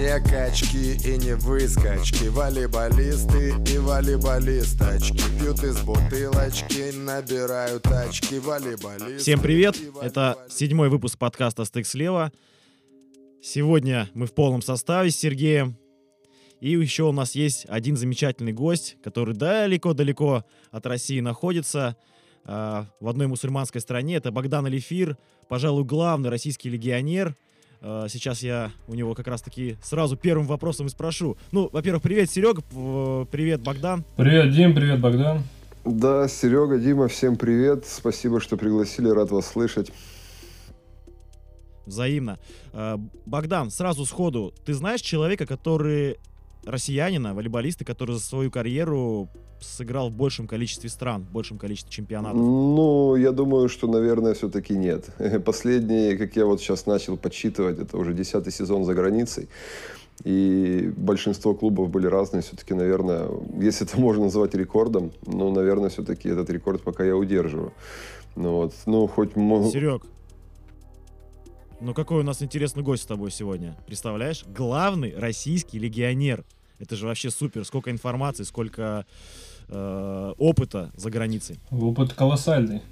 Не качки и не выскочки Волейболисты и волейболисточки Пьют из бутылочки, набирают очки Волейболисты Всем привет! Это седьмой выпуск подкаста «Стык слева». Сегодня мы в полном составе с Сергеем. И еще у нас есть один замечательный гость, который далеко-далеко от России находится, э, в одной мусульманской стране. Это Богдан Алифир, пожалуй, главный российский легионер. Э, сейчас я у него как раз-таки сразу первым вопросом и спрошу. Ну, во-первых, привет, Серега, п- привет, Богдан. Привет, Дим, привет, Богдан. Да, Серега, Дима, всем привет. Спасибо, что пригласили, рад вас слышать. Взаимно. Э, Богдан, сразу сходу, ты знаешь человека, который россиянина, волейболиста, который за свою карьеру сыграл в большем количестве стран, в большем количестве чемпионатов? Ну, я думаю, что, наверное, все-таки нет. Последний, как я вот сейчас начал подсчитывать, это уже десятый сезон за границей. И большинство клубов были разные. Все-таки, наверное, если это можно назвать рекордом, ну, наверное, все-таки этот рекорд пока я удерживаю. Ну, вот. ну хоть... Серег, ну какой у нас интересный гость с тобой сегодня. Представляешь? Главный российский легионер. Это же вообще супер. Сколько информации, сколько э, опыта за границей. Опыт колоссальный.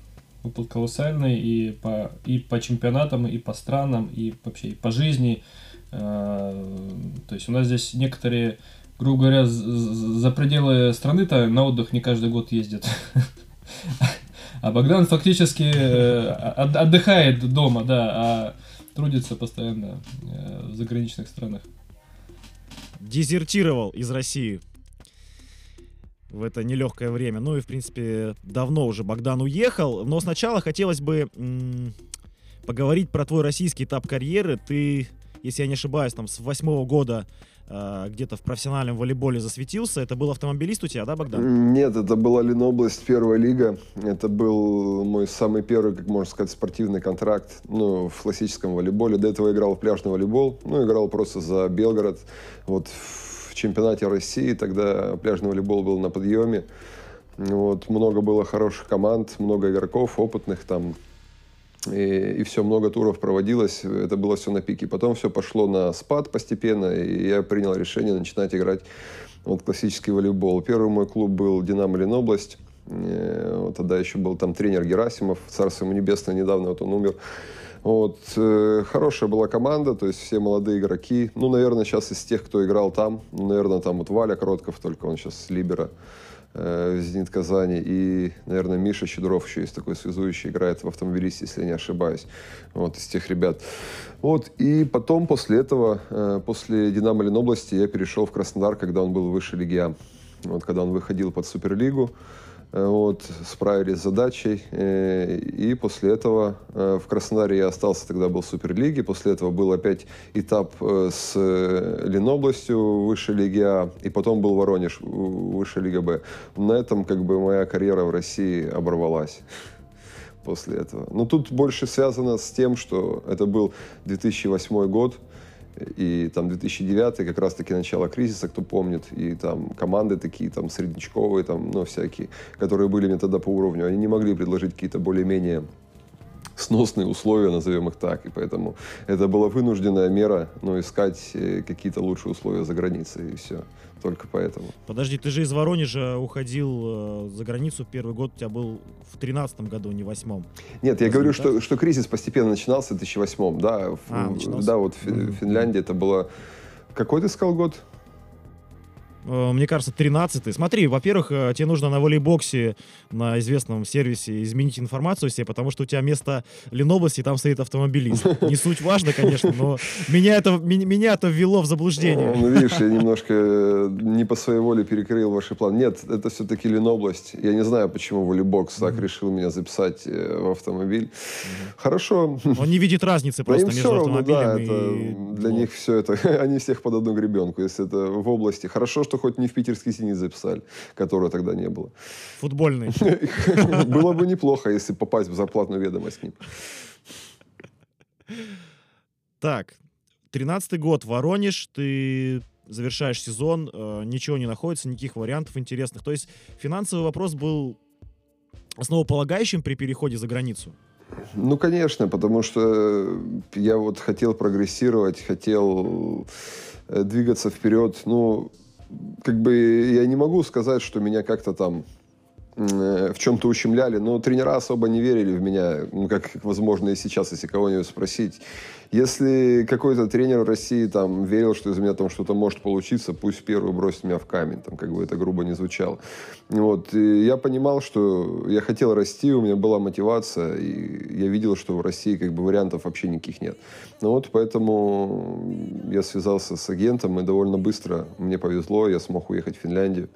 Опыт колоссальный и по, и по чемпионатам, и по странам, и вообще и по жизни. Э, То есть у нас здесь некоторые, грубо говоря, за пределы страны-то на отдых не каждый год ездят. А Богдан фактически э, от- отдыхает дома, да, а трудится постоянно в заграничных странах. Дезертировал из России в это нелегкое время. Ну и, в принципе, давно уже Богдан уехал. Но сначала хотелось бы м, поговорить про твой российский этап карьеры. Ты, если я не ошибаюсь, там с восьмого года э, где-то в профессиональном волейболе засветился. Это был автомобилист у тебя, да, Богдан? Нет, это была Ленобласть, первая лига. Это был мой самый первый, как можно сказать, спортивный контракт ну, в классическом волейболе. До этого играл в пляжный волейбол, ну, играл просто за Белгород. Вот в чемпионате России тогда пляжный волейбол был на подъеме. Вот, много было хороших команд, много игроков опытных там. И, и все, много туров проводилось, это было все на пике. Потом все пошло на спад постепенно, и я принял решение начинать играть вот классический волейбол. Первый мой клуб был «Динамо Ленобласть». Э, Вот тогда еще был там тренер Герасимов, царство ему небесное, недавно вот он умер. Вот, э, хорошая была команда, то есть все молодые игроки. Ну, наверное, сейчас из тех, кто играл там, ну, наверное, там вот Валя Коротков, только он сейчас с Либера э, в «Зенит Казани». И, наверное, Миша Щедров еще есть такой связующий, играет в автомобилисте, если я не ошибаюсь. Вот, из тех ребят. Вот, и потом, после этого, э, после «Динамо Ленобласти» я перешел в Краснодар, когда он был выше лиги А. Вот, когда он выходил под Суперлигу. Э, Вот, справились с задачей. э, И после этого э, в Краснодаре я остался, тогда был в Суперлиге. После этого был опять этап с Ленобластью высшей лиги А. И потом был Воронеж, высшая лига Б. На этом как бы моя карьера в России оборвалась после этого. Но тут больше связано с тем, что это был 2008 год, и там 2009 как раз-таки начало кризиса, кто помнит, и там команды такие, там, среднячковые, там, ну, всякие, которые были мне тогда по уровню, они не могли предложить какие-то более-менее сносные условия, назовем их так, и поэтому это была вынужденная мера, ну, искать э, какие-то лучшие условия за границей, и все, только поэтому. Подожди, ты же из Воронежа уходил э, за границу в первый год, у тебя был в тринадцатом году, не в восьмом. Нет, я Разве говорю, не что, так? что кризис постепенно начинался в 2008 да. в- А, начинался? Да, вот в Мгм. Финляндии это было... Какой ты сказал год? Э, Мне кажется, 13 Смотри, во-первых, э, тебе нужно на волейбоксе, на известном сервисе, изменить информацию себе, потому что у тебя вместо Ленобласти там стоит автомобилист. Не суть важно, конечно, но меня это, меня это ввело в заблуждение. Ну, видишь, я немножко э, не по своей воле перекрыл ваши планы. Нет, это все-таки Ленобласть. Я не знаю, почему Волейбокс так решил меня записать в автомобиль. Хорошо. Он не видит разницы Да просто им между равно, да, автомобилем это и... для ну, них все это, они всех под одну гребенку, если это в области. Хорошо, что хоть не в питерский «Зенит» записали, которого тогда не было. Футбольный. Было бы неплохо, если попасть в зарплатную ведомость к ним. Так, 13 год, Воронеж, ты завершаешь сезон, э, ничего не находится, никаких вариантов интересных. То есть финансовый вопрос был основополагающим при переходе за границу. Ну, конечно, потому что я вот хотел прогрессировать, хотел э, двигаться вперед. Ну, как бы я не могу сказать, что меня как-то там в чем-то ущемляли, но тренера особо не верили в меня, ну, как, возможно, и сейчас, если кого-нибудь спросить. Если какой-то тренер в России там верил, что из меня там что-то может получиться, пусть первый бросит меня в камень, там, как бы это грубо не звучало. Вот. И я понимал, что я хотел расти, у меня была мотивация, и я видел, что в России как бы вариантов вообще никаких нет. Ну вот, поэтому я связался с агентом, и довольно быстро мне повезло, я смог уехать в Финляндию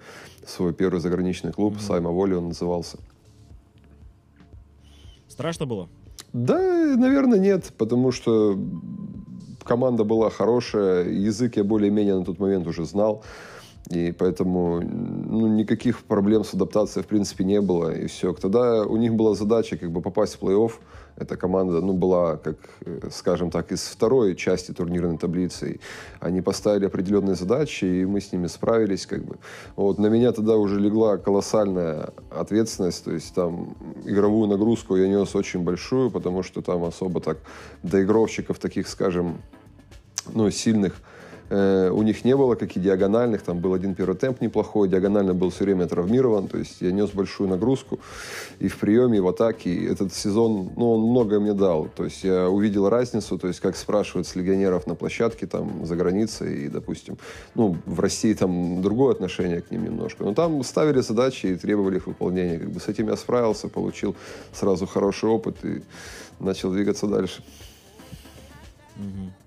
свой первый заграничный клуб, mm-hmm. Сайма Воли он назывался. Страшно было? Да, наверное, нет, потому что команда была хорошая, язык я более-менее на тот момент уже знал. И поэтому ну, никаких проблем с адаптацией, в принципе, не было. И все. Тогда у них была задача как бы попасть в плей-офф. Эта команда ну, была, как, э, скажем так, из второй части турнирной таблицы. Они поставили определенные задачи, и мы с ними справились. Как бы. вот, на меня тогда уже легла колоссальная ответственность. То есть там игровую нагрузку я нес очень большую, потому что там особо так доигровщиков таких, скажем, ну, сильных Э, у них не было, как и диагональных. Там был один первый темп неплохой, диагонально был все время травмирован. То есть я нес большую нагрузку и в приеме, и в атаке. И этот сезон, ну, он многое мне дал. То есть я увидел разницу, то есть как спрашивают с легионеров на площадке там за границей. И, допустим, ну, в России там другое отношение к ним немножко. Но там ставили задачи и требовали их выполнения. Как бы с этим я справился, получил сразу хороший опыт и начал двигаться дальше. Угу.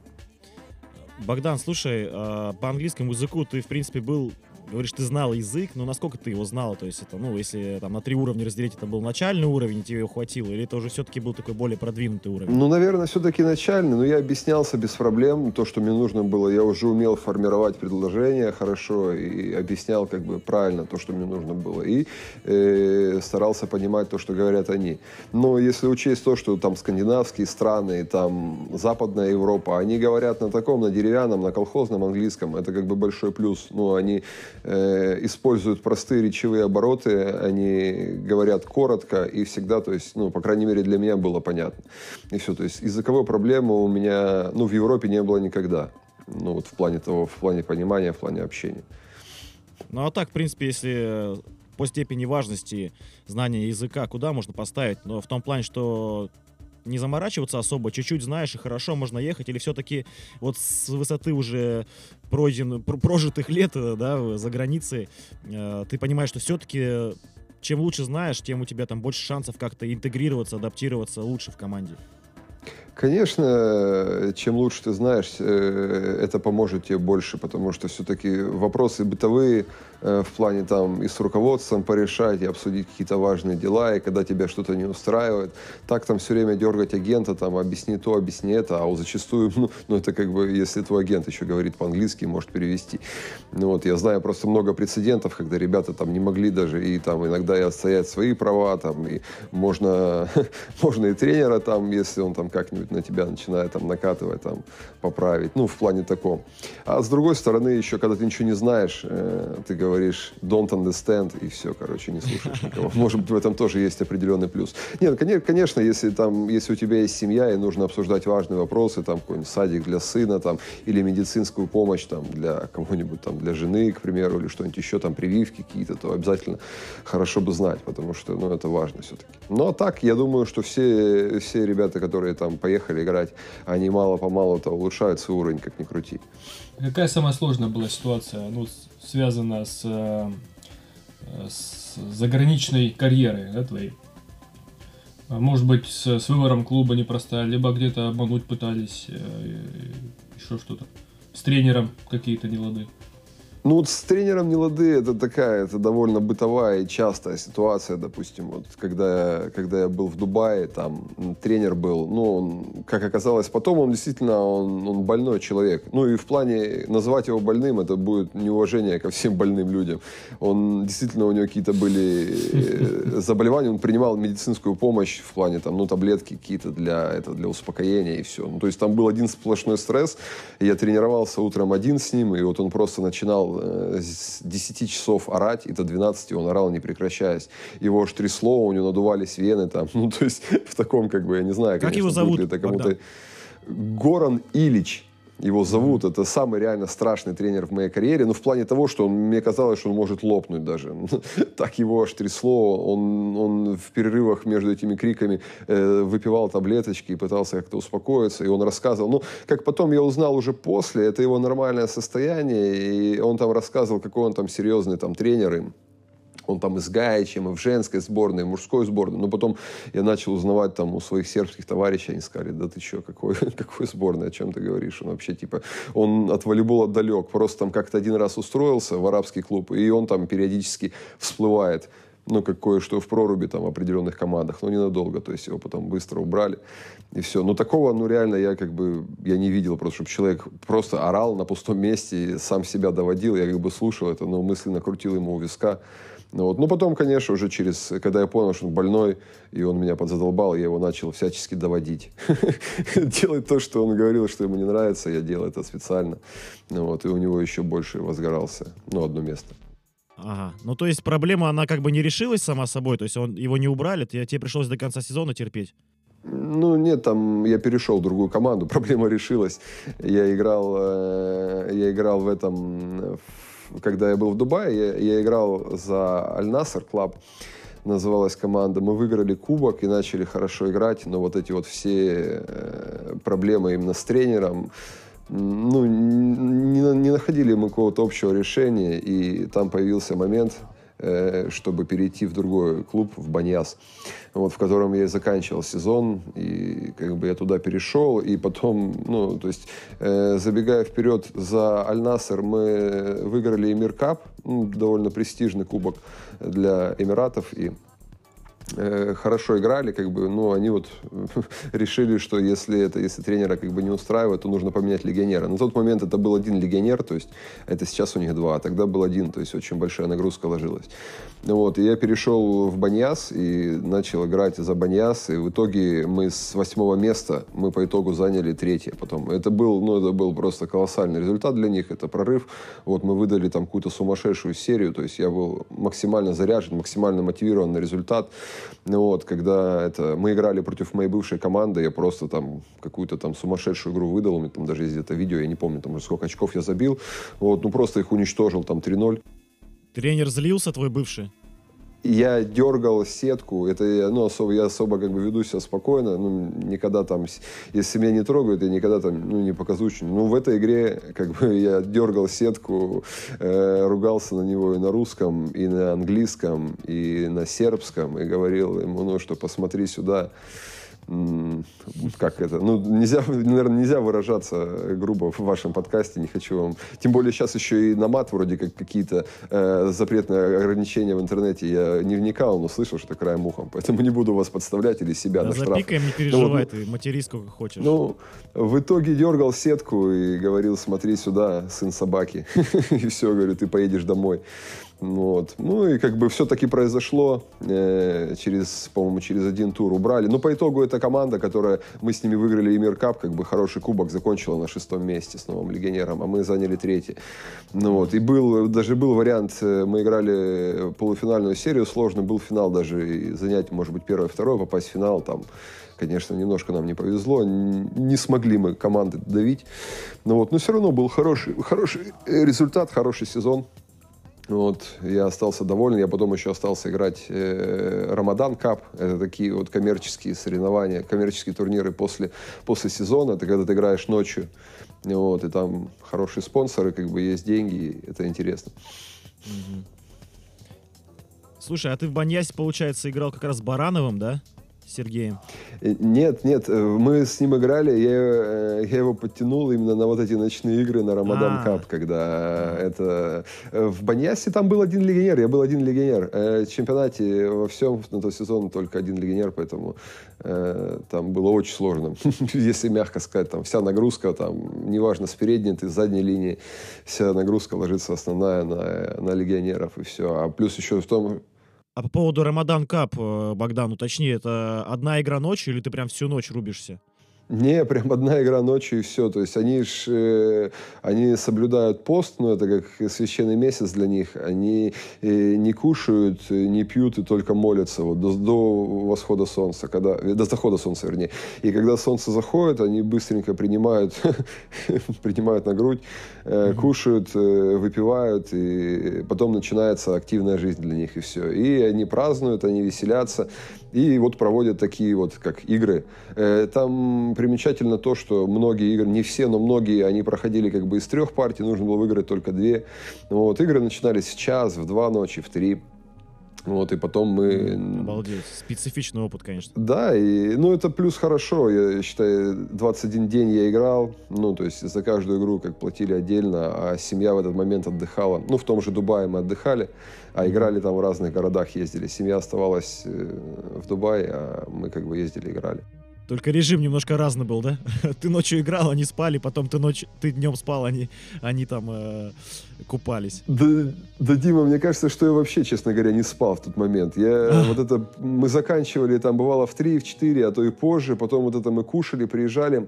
Богдан, слушай, а, по английскому языку ты, в принципе, был говоришь, ты знал язык, но насколько ты его знал? То есть это, ну, если там на три уровня разделить, это был начальный уровень, тебе его хватило, или это уже все-таки был такой более продвинутый уровень? Ну, наверное, все-таки начальный, но я объяснялся без проблем. То, что мне нужно было, я уже умел формировать предложения хорошо и объяснял как бы правильно то, что мне нужно было. И э, старался понимать то, что говорят они. Но если учесть то, что там скандинавские страны, там Западная Европа, они говорят на таком, на деревянном, на колхозном английском, это как бы большой плюс. Ну, они э, используют простые речевые обороты, они говорят коротко и всегда, то есть, ну, по крайней мере, для меня было понятно. И все, то есть языковой проблемы у меня, ну, в Европе не было никогда. Ну, вот в плане того, в плане понимания, в плане общения. Ну, а так, в принципе, если по степени важности знания языка, куда можно поставить? Но в том плане, что не заморачиваться особо, чуть-чуть знаешь и хорошо можно ехать, или все-таки вот с высоты уже пройден, прожитых лет, э, да, за границей, э, ты понимаешь, что все-таки чем лучше знаешь, тем у тебя там больше шансов как-то интегрироваться, адаптироваться лучше в команде. Конечно, чем лучше ты знаешь, э, это поможет тебе больше, потому что все-таки вопросы бытовые э, в плане там и с руководством порешать, и обсудить какие-то важные дела, и когда тебя что-то не устраивает, так там все время дергать агента, там, объясни то, объясни это, а зачастую, ну, ну это как бы, если твой агент еще говорит по-английски, может перевести. Ну вот, я знаю просто много прецедентов, когда ребята там не могли даже и там иногда и отстоять свои права, там, и можно, можно и тренера там, если он там как-нибудь на тебя начинает там накатывать, там, поправить, ну, в плане таком. А с другой стороны, еще, когда ты ничего не знаешь, э, ты говоришь don't understand, и все, короче, не слушаешь никого. Может быть, в этом тоже есть определенный плюс. Нет, конечно, если там, если у тебя есть семья, и нужно обсуждать важные вопросы, там, какой-нибудь садик для сына, там, или медицинскую помощь, там, для кого-нибудь, там, для жены, к примеру, или что-нибудь еще, там, прививки какие-то, то обязательно хорошо бы знать, потому что, ну, это важно все-таки. Ну, а так, я думаю, что все, все ребята, которые там поехали играть, они мало-помалу-то улучшают свой уровень, как ни крути. Какая самая сложная была ситуация, ну, связанная с, э, с заграничной карьерой да, твоей? А может быть, с, с выбором клуба непростая, либо где-то обмануть пытались, э, еще что-то. С тренером какие-то нелады. Ну, вот с тренером не лады, это такая, это довольно бытовая и частая ситуация, допустим, вот когда когда я был в Дубае, там тренер был, ну, он, как оказалось потом, он действительно, он, он больной человек. Ну, и в плане назвать его больным, это будет неуважение ко всем больным людям. Он, действительно, у него какие-то были э, заболевания, он принимал медицинскую помощь в плане, там, ну, таблетки какие-то для, это, для успокоения и все. Ну, то есть там был один сплошной стресс, я тренировался утром один с ним, и вот он просто начинал Э, с 10 часов орать, и до 12 он орал, не прекращаясь. Его аж трясло, у него надувались вены там. Ну, то есть в таком, как бы, я не знаю, как его зовут? Это кому-то... Горан Ильич. Его зовут. Это самый реально страшный тренер в моей карьере. Ну, в плане того, что он, мне казалось, что он может лопнуть даже. так его аж трясло. Он, он в перерывах между этими криками э, выпивал таблеточки и пытался как-то успокоиться. И он рассказывал. Ну, как потом я узнал уже после, это его нормальное состояние. И он там рассказывал, какой он там серьезный там тренер им он там и с Гаичем, и в женской сборной, и в мужской сборной. Но потом я начал узнавать там у своих сербских товарищей, они сказали, да ты что, какой, какой сборной, о чем ты говоришь? Он вообще типа, он от волейбола далек, просто там как-то один раз устроился в арабский клуб, и он там периодически всплывает ну, как кое-что в проруби там в определенных командах, но ненадолго, то есть его потом быстро убрали, и все. Но такого, ну, реально я как бы, я не видел просто, чтобы человек просто орал на пустом месте, сам себя доводил, я как бы слушал это, но мысленно крутил ему у виска, вот. ну, потом, конечно, уже через, когда я понял, что он больной, и он меня подзадолбал, я его начал всячески доводить. Делать то, что он говорил, что ему не нравится, я делал это специально. Ну, вот, и у него еще больше возгорался, ну, одно место. Ага. Ну, то есть проблема, она как бы не решилась сама собой, то есть он, его не убрали, тебе пришлось до конца сезона терпеть? Ну, нет, там я перешел в другую команду, проблема решилась. Я играл, э, я играл в этом, когда я был в Дубае, я, я играл за Аль-Наср клуб, называлась команда. Мы выиграли кубок и начали хорошо играть, но вот эти вот все э, проблемы именно с тренером, ну, не, не находили мы какого-то общего решения, и там появился момент, чтобы перейти в другой клуб, в Баньяс, вот, в котором я заканчивал сезон, и как бы я туда перешел, и потом, ну, то есть, э, забегая вперед за Аль-Насер, мы выиграли Эмир Кап, ну, довольно престижный кубок для Эмиратов, и Э, хорошо играли, как бы, но они вот решили, что если это, если тренера как бы не устраивает, то нужно поменять легионера. На тот момент это был один легионер, то есть это сейчас у них два, а тогда был один, то есть очень большая нагрузка ложилась. Вот, и я перешел в Баньяс и начал играть за Баньяс, и в итоге мы с восьмого места, мы по итогу заняли третье потом. Это был, ну, это был просто колоссальный результат для них, это прорыв. Вот мы выдали там какую-то сумасшедшую серию, то есть я был максимально заряжен, максимально мотивирован на результат. Вот, когда это, мы играли против моей бывшей команды, я просто там какую-то там сумасшедшую игру выдал, у меня там даже есть где-то видео, я не помню, там сколько очков я забил, вот, ну просто их уничтожил, там 3-0. Тренер злился твой бывший? я дергал сетку, это я, ну, особо, я особо как бы веду себя спокойно, ну, никогда там, если меня не трогают, я никогда там, ну, не показучу. Ну, в этой игре, как бы, я дергал сетку, э, ругался на него и на русском, и на английском, и на сербском, и говорил ему, ну, что посмотри сюда, как это, ну, нельзя, наверное, нельзя выражаться грубо в вашем подкасте, не хочу вам, тем более сейчас еще и на мат вроде как какие-то э, запретные ограничения в интернете я не вникал, но слышал, что краем ухом, поэтому не буду вас подставлять или себя да, на штраф. запикаем, не переживай, ну, ты матери сколько хочешь. Ну, в итоге дергал сетку и говорил, смотри сюда, сын собаки, и все, говорю, ты поедешь домой. Вот. Ну и как бы все-таки произошло э, через, по-моему, через один тур убрали. Но по итогу эта команда, которая мы с ними выиграли и мир кап, как бы хороший кубок закончила на шестом месте с новым легионером, а мы заняли третий. Ну вот. И был, даже был вариант, э, мы играли полуфинальную серию, сложно был финал даже и занять, может быть, первое, второе, попасть в финал там конечно, немножко нам не повезло, не смогли мы команды давить, но вот, но все равно был хороший, хороший результат, хороший сезон. Вот, я остался доволен. Я потом еще остался играть э, Рамадан Кап. Это такие вот коммерческие соревнования, коммерческие турниры после, после сезона. Это когда ты играешь ночью. Вот, и там хорошие спонсоры, как бы есть деньги. Это интересно. Слушай, а ты в Баньясе, получается, играл как раз с Барановым, да? Сергеем? Э, нет, нет, э, мы с ним играли, я, э, я его подтянул именно на вот эти ночные игры на Рамадан а. Кап, когда это... В Баньясе там был один легионер, я был один легионер. В чемпионате во всем на тот сезон только один легионер, поэтому там было очень сложно. Если мягко сказать, там вся нагрузка, там, неважно, с передней ты, с задней линии, вся нагрузка ложится основная на, на легионеров, и все. А плюс еще в том, а по поводу Рамадан Кап, э, Богдан, уточни, это одна игра ночью или ты прям всю ночь рубишься? Не, прям одна игра ночью и все. То есть они ж, э, они соблюдают пост, но это как священный месяц для них. Они э, не кушают, не пьют и только молятся вот до, до восхода солнца, когда, до захода солнца, вернее. И когда солнце заходит, они быстренько принимают, принимают на грудь, э, кушают, э, выпивают, и потом начинается активная жизнь для них и все. И они празднуют, они веселятся. И вот проводят такие вот, как игры. Э, там примечательно то, что многие игры, не все, но многие, они проходили как бы из трех партий, нужно было выиграть только две. Вот, игры начинались в час, в два ночи, в три. Вот, и потом мы... Обалдеть. Специфичный опыт, конечно. Да, и, ну, это плюс хорошо. Я считаю, 21 день я играл. Ну, то есть за каждую игру как платили отдельно, а семья в этот момент отдыхала. Ну, в том же Дубае мы отдыхали, а играли там в разных городах, ездили. Семья оставалась э, в Дубае, а мы как бы ездили, играли. Только режим немножко разный был, да? Ты ночью играл, они спали, потом ты, ночь, ты днем спал, они, они там э, купались. Да, да, Дима, мне кажется, что я вообще, честно говоря, не спал в тот момент. Я вот это, мы заканчивали, там бывало в 3, в 4, а то и позже, потом вот это мы кушали, приезжали,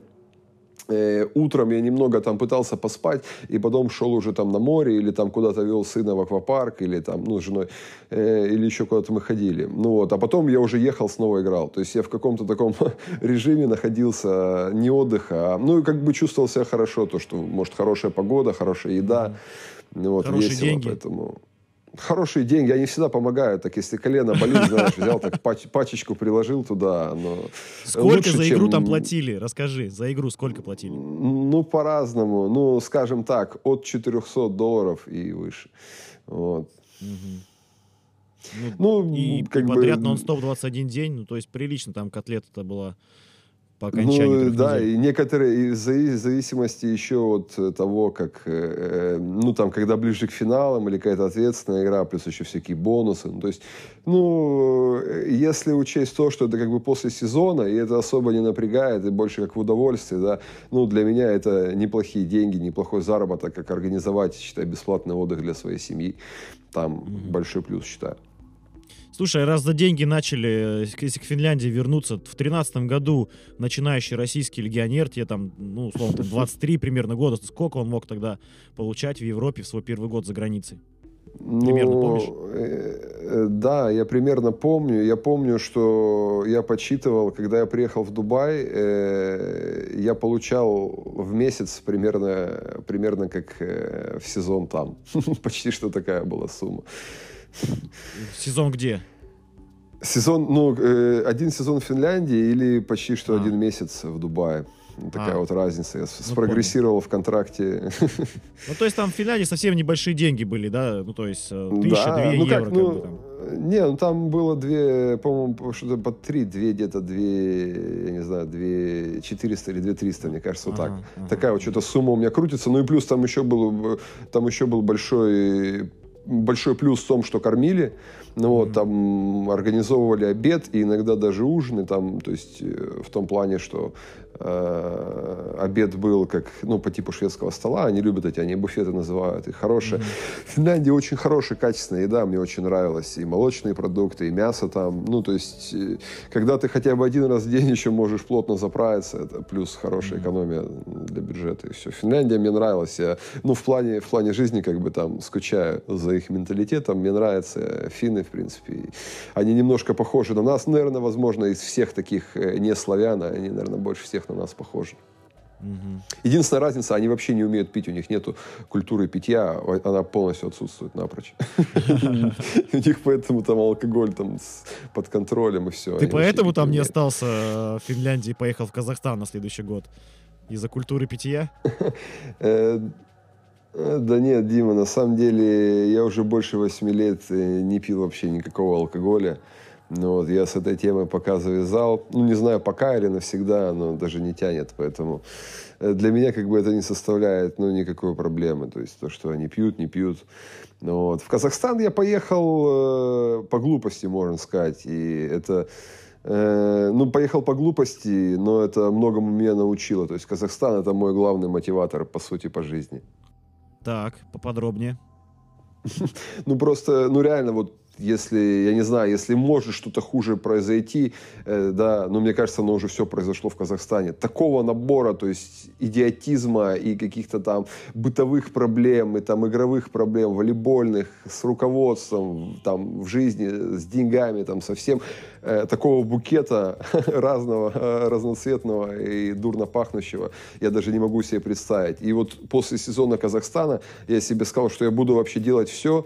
Э, утром я немного там пытался поспать, и потом шел уже там на море, или там куда-то вел сына в аквапарк, или там, ну, с женой, э, или еще куда-то мы ходили. Ну вот, а потом я уже ехал, снова играл. То есть я в каком-то таком режиме находился, не отдыха, а, ну, и как бы чувствовал себя хорошо, то, что, может, хорошая погода, хорошая еда, mm-hmm. Вот, Хорошие весело, деньги. поэтому хорошие деньги, они всегда помогают. Так, если колено болит, знаешь, взял, так пач, пачечку приложил туда. Но сколько лучше, за игру чем... там платили? Расскажи, за игру сколько платили? Ну, по-разному. Ну, скажем так, от 400 долларов и выше. Вот. Угу. Ну, Ну, и как бы- подряд нон-стоп 21 день, ну, то есть прилично там котлета-то была по окончанию Ну, да, недель. и некоторые из зависимости еще от э, того, как, э, э, ну, там, когда ближе к финалам или какая-то ответственная игра, плюс еще всякие бонусы. Ну, то есть, ну, э, если учесть то, что это как бы после сезона, и это особо не напрягает, и больше как в удовольствие, да, ну, для меня это неплохие деньги, неплохой заработок, как организовать, считай, бесплатный отдых для своей семьи. Там большой плюс, считаю. Слушай, раз за деньги начали, э, если к Финляндии вернуться, в тринадцатом году начинающий российский легионер, тебе там, ну, условно, там 23 примерно года, сколько он мог тогда получать в Европе в свой первый год за границей? Примерно Ну, помнишь? э, э, Да, я примерно помню. Я помню, что я подсчитывал, когда я приехал в Дубай, э, я получал в месяц примерно, примерно как э, в сезон там. Почти что такая была сумма. Сезон где? Сезон, ну, э, один сезон в Финляндии или почти что А. один месяц в Дубае. Такая А. вот разница. Я Ну, спрогрессировал в контракте. Ну, то есть там в Финляндии совсем небольшие деньги были, да? Ну, то есть э, тысяча, Да, две ну евро. как, как ну, бы там. не, ну там было две, по-моему, что-то под три, две где-то, две, я не знаю, две 400 или две 300, мне кажется, вот так. Ага, ага. Такая вот что-то сумма у меня крутится. Ну и плюс там еще был, э, там еще был большой, большой плюс в том, что кормили. Ну вот, там организовывали обед и иногда даже ужины там, то есть э, в том плане, что обед был как, ну, по типу шведского стола, они любят эти, они буфеты называют, и хорошие. В Финляндии очень хорошая, качественная еда, мне очень нравилась, и молочные продукты, и мясо там, ну, то есть, э, когда ты хотя бы один раз в день еще можешь плотно заправиться, это плюс хорошая экономия для бюджета, и все. Финляндия мне нравилась, я, ну, в плане, в плане жизни, как бы там, скучаю за их менталитетом, мне нравятся финны, в принципе, они немножко похожи на нас, наверное, возможно, из всех таких э, не славян, они, наверное, больше всех на нас похожи. Единственная разница, они вообще не умеют пить, у них нету культуры питья, она полностью отсутствует напрочь. У них поэтому там алкоголь там под контролем и все. Ты поэтому там не остался э, в Финляндии и поехал в Казахстан на следующий год? Из-за культуры питья? Э, э, Да нет, Дима, на самом деле я уже больше восьми лет не пил вообще никакого алкоголя. Ну вот, я с этой темой пока завязал. Ну, не знаю, пока или навсегда, но даже не тянет. Поэтому э, для меня как бы это не составляет ну, никакой проблемы. То есть то, что они пьют, не пьют. Ну, вот. В Казахстан я поехал э, по глупости, можно сказать. И это... э, ну, поехал по глупости, но это многому меня научило. То есть Казахстан это мой главный мотиватор, по сути, по жизни. Так, поподробнее. Ну, просто, ну, реально, вот если, я не знаю, если может что-то хуже произойти, э, да, но мне кажется, оно уже все произошло в Казахстане. Такого набора, то есть идиотизма и каких-то там бытовых проблем, и там игровых проблем, волейбольных, с руководством, там, в жизни, с деньгами, там, совсем э, такого букета разного, э, разноцветного и дурно пахнущего я даже не могу себе представить. И вот после сезона Казахстана я себе сказал, что я буду вообще делать все,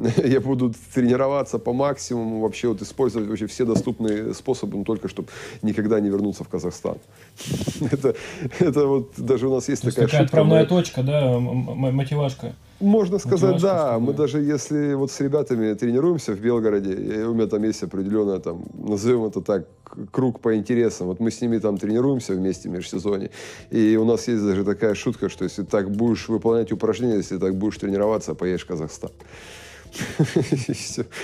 я буду тренироваться по максимуму, вообще вот использовать вообще все доступные способы, но только чтобы никогда не вернуться в Казахстан. это, это вот даже у нас есть То такая такая шутка. отправная мы- точка, да, мотивашка. Можно сказать, Мотивашка, да. Мы даже если вот с ребятами тренируемся в Белгороде, и у меня там есть определенная, там, назовем это так, круг по интересам. Вот мы с ними там тренируемся вместе в межсезонье. И у нас есть даже такая шутка, что если так будешь выполнять упражнения, если так будешь тренироваться, поедешь в Казахстан.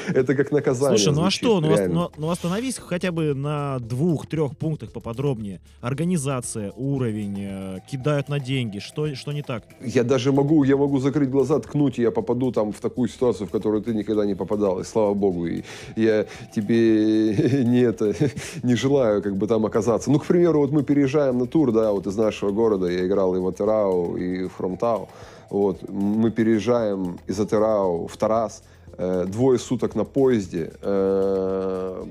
Это как наказание. Слушай, ну а что? Ну, ну, ну остановись хотя бы на двух-трех пунктах поподробнее. Организация, уровень, э, кидают на деньги. Что, что не так? Я даже могу, я могу закрыть глаза, ткнуть, и я попаду там в такую ситуацию, в которую ты никогда не попадал, и слава богу, и я тебе не это, не желаю как бы там оказаться. Ну, к примеру, вот мы переезжаем на тур, да, вот из нашего города, я играл и в Атерау, и в Хромтау, вот, мы переезжаем из Атерау в Тарас, э, двое суток на поезде, э,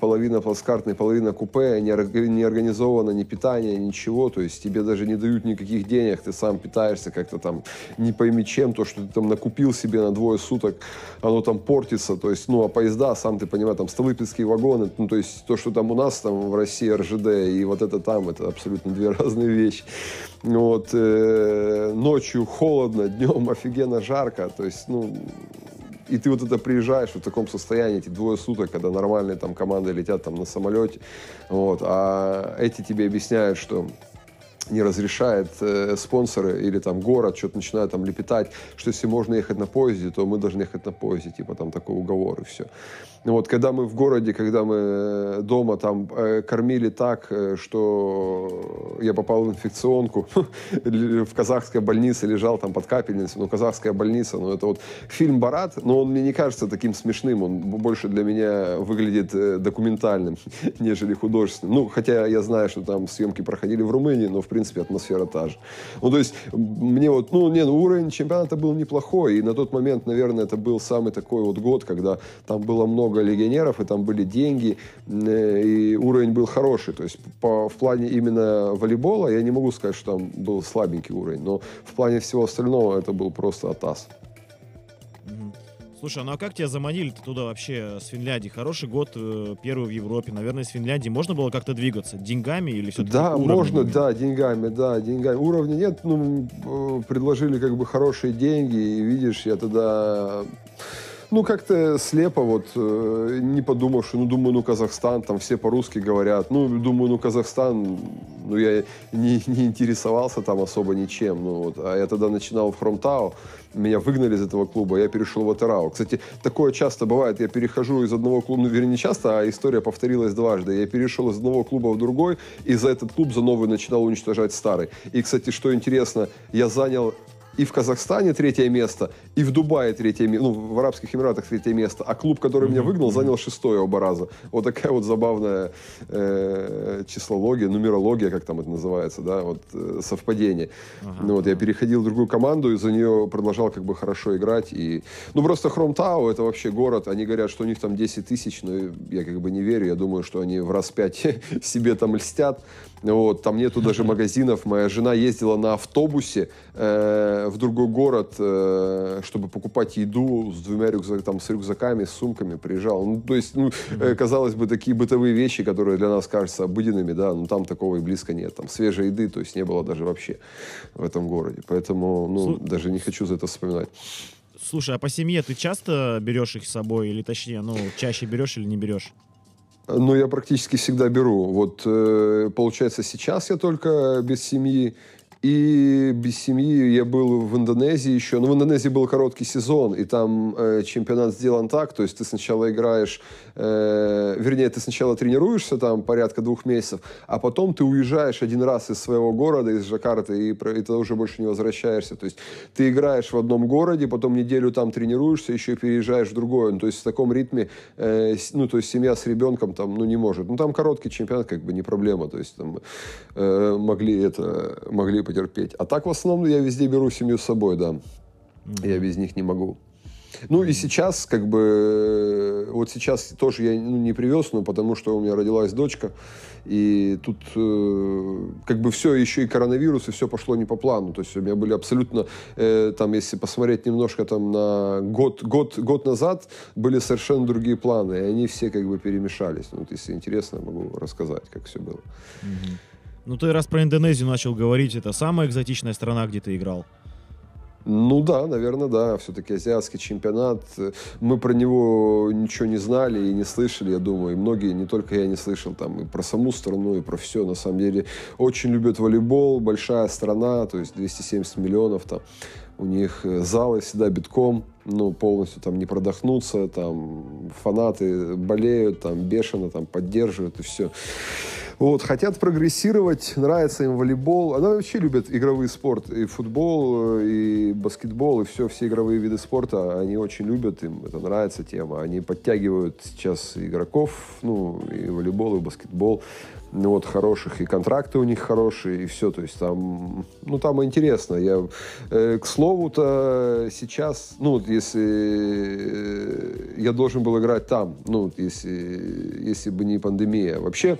половина плацкартной, половина купе, не, не организовано ни питание, ничего, то есть тебе даже не дают никаких денег, ты сам питаешься как-то там, не пойми чем, то, что ты там накупил себе на двое суток, оно там портится, то есть, ну, а поезда, сам ты понимаешь, там столыпинские вагоны, ну, то есть то, что там у нас там в России РЖД и вот это там, это абсолютно две разные вещи. Вот, э, ночью холодно, днем офигенно жарко, то есть, ну, и ты вот это приезжаешь в таком состоянии, эти двое суток, когда нормальные там команды летят там на самолете, вот, а эти тебе объясняют, что не разрешает э, спонсоры или там город что-то начинают там лепетать, что если можно ехать на поезде, то мы должны ехать на поезде, типа там такой уговор и все. Вот, когда мы в городе, когда мы э, дома там э, кормили так, э, что я попал в инфекционку, в казахской больнице лежал там под капельницей, ну, казахская больница, ну, это вот фильм «Барат», но он мне не кажется таким смешным, он больше для меня выглядит документальным, нежели художественным. Ну, хотя я знаю, что там съемки проходили в Румынии, но, в принципе, атмосфера та же. Ну, то есть, мне вот, ну, не, ну, уровень чемпионата был неплохой, и на тот момент, наверное, это был самый такой вот год, когда там было много легионеров, и там были деньги, э, и уровень был хороший. То есть, по, в плане именно волейбола я не могу сказать, что там был слабенький уровень, но в плане всего остального это был просто атас. Слушай, ну а как тебя заманили-то туда вообще с Финляндии? Хороший год, э, первый в Европе. Наверное, с Финляндии можно было как-то двигаться? Деньгами или все-таки Да, можно, да, деньгами, да, деньгами. Уровня нет, ну, э, предложили как бы хорошие деньги, и видишь, я тогда, ну, как-то слепо вот, э, не подумав, что, ну, думаю, ну, Казахстан, там все по-русски говорят, ну, думаю, ну, Казахстан, ну, я не, не интересовался там особо ничем, ну, вот, а я тогда начинал в Хромтау, меня выгнали из этого клуба, я перешел в Атерау. Кстати, такое часто бывает, я перехожу из одного клуба, ну, вернее, не часто, а история повторилась дважды. Я перешел из одного клуба в другой, и за этот клуб, за новый, начинал уничтожать старый. И, кстати, что интересно, я занял и в Казахстане третье место, и в Дубае третье место, ну, в Арабских Эмиратах третье место, а клуб, который меня выгнал, занял шестое оба раза. Вот такая вот забавная э, числология, нумерология, как там это называется, да, вот э, совпадение. Ага. Ну, вот я переходил в другую команду, и за нее продолжал как бы хорошо играть. И... Ну, просто Хромтау — это вообще город. Они говорят, что у них там 10 тысяч, но я как бы не верю. Я думаю, что они в раз пять себе там льстят. Вот, там нету даже магазинов. Моя жена ездила на автобусе э, в другой город, э, чтобы покупать еду с двумя рюкзаками, там, с рюкзаками, с сумками приезжала. Ну, то есть, ну, э, казалось бы, такие бытовые вещи, которые для нас кажутся обыденными, да, но там такого и близко нет. Там свежей еды, то есть, не было даже вообще в этом городе. Поэтому, ну, Слу- даже не хочу за это вспоминать. Слушай, а по семье ты часто берешь их с собой? Или точнее, ну, чаще берешь или не берешь? Ну, я практически всегда беру. Вот, э, получается, сейчас я только без семьи. И без семьи я был в Индонезии еще. Но ну, в Индонезии был короткий сезон, и там э, чемпионат сделан так, то есть ты сначала играешь, э, вернее, ты сначала тренируешься там порядка двух месяцев, а потом ты уезжаешь один раз из своего города, из Жакарты, и, и ты уже больше не возвращаешься. То есть ты играешь в одном городе, потом неделю там тренируешься, еще переезжаешь в другой. Ну, то есть в таком ритме, э, ну, то есть семья с ребенком там, ну, не может. Ну, там короткий чемпионат, как бы не проблема. То есть там э, могли это, могли потерпеть. А так в основном я везде беру семью с собой, да. Mm-hmm. Я без них не могу. Ну и сейчас, как бы, вот сейчас тоже я ну, не привез, но потому что у меня родилась дочка, и тут э, как бы все, еще и коронавирус, и все пошло не по плану. То есть у меня были абсолютно, э, там, если посмотреть немножко там на год, год, год назад, были совершенно другие планы, и они все как бы перемешались. Ну, вот, если интересно, могу рассказать, как все было. Угу. Ну ты раз про Индонезию начал говорить, это самая экзотичная страна, где ты играл? Ну да, наверное, да. Все-таки азиатский чемпионат. Мы про него ничего не знали и не слышали, я думаю. И многие, не только я не слышал, там и про саму страну, и про все. На самом деле, очень любят волейбол. Большая страна, то есть 270 миллионов там. У них э, залы всегда битком, ну, полностью там не продохнуться, там фанаты болеют, там бешено там поддерживают и все. Вот, хотят прогрессировать, нравится им волейбол. Она вообще любит игровой спорт. И футбол, и баскетбол, и все, все игровые виды спорта. Они очень любят, им это нравится тема. Они подтягивают сейчас игроков, ну, и волейбол, и баскетбол. Ну, вот, хороших, и контракты у них хорошие, и все. То есть там, ну, там интересно. Я, э, к слову-то, сейчас, ну, если э, я должен был играть там, ну, если, если бы не пандемия. Вообще,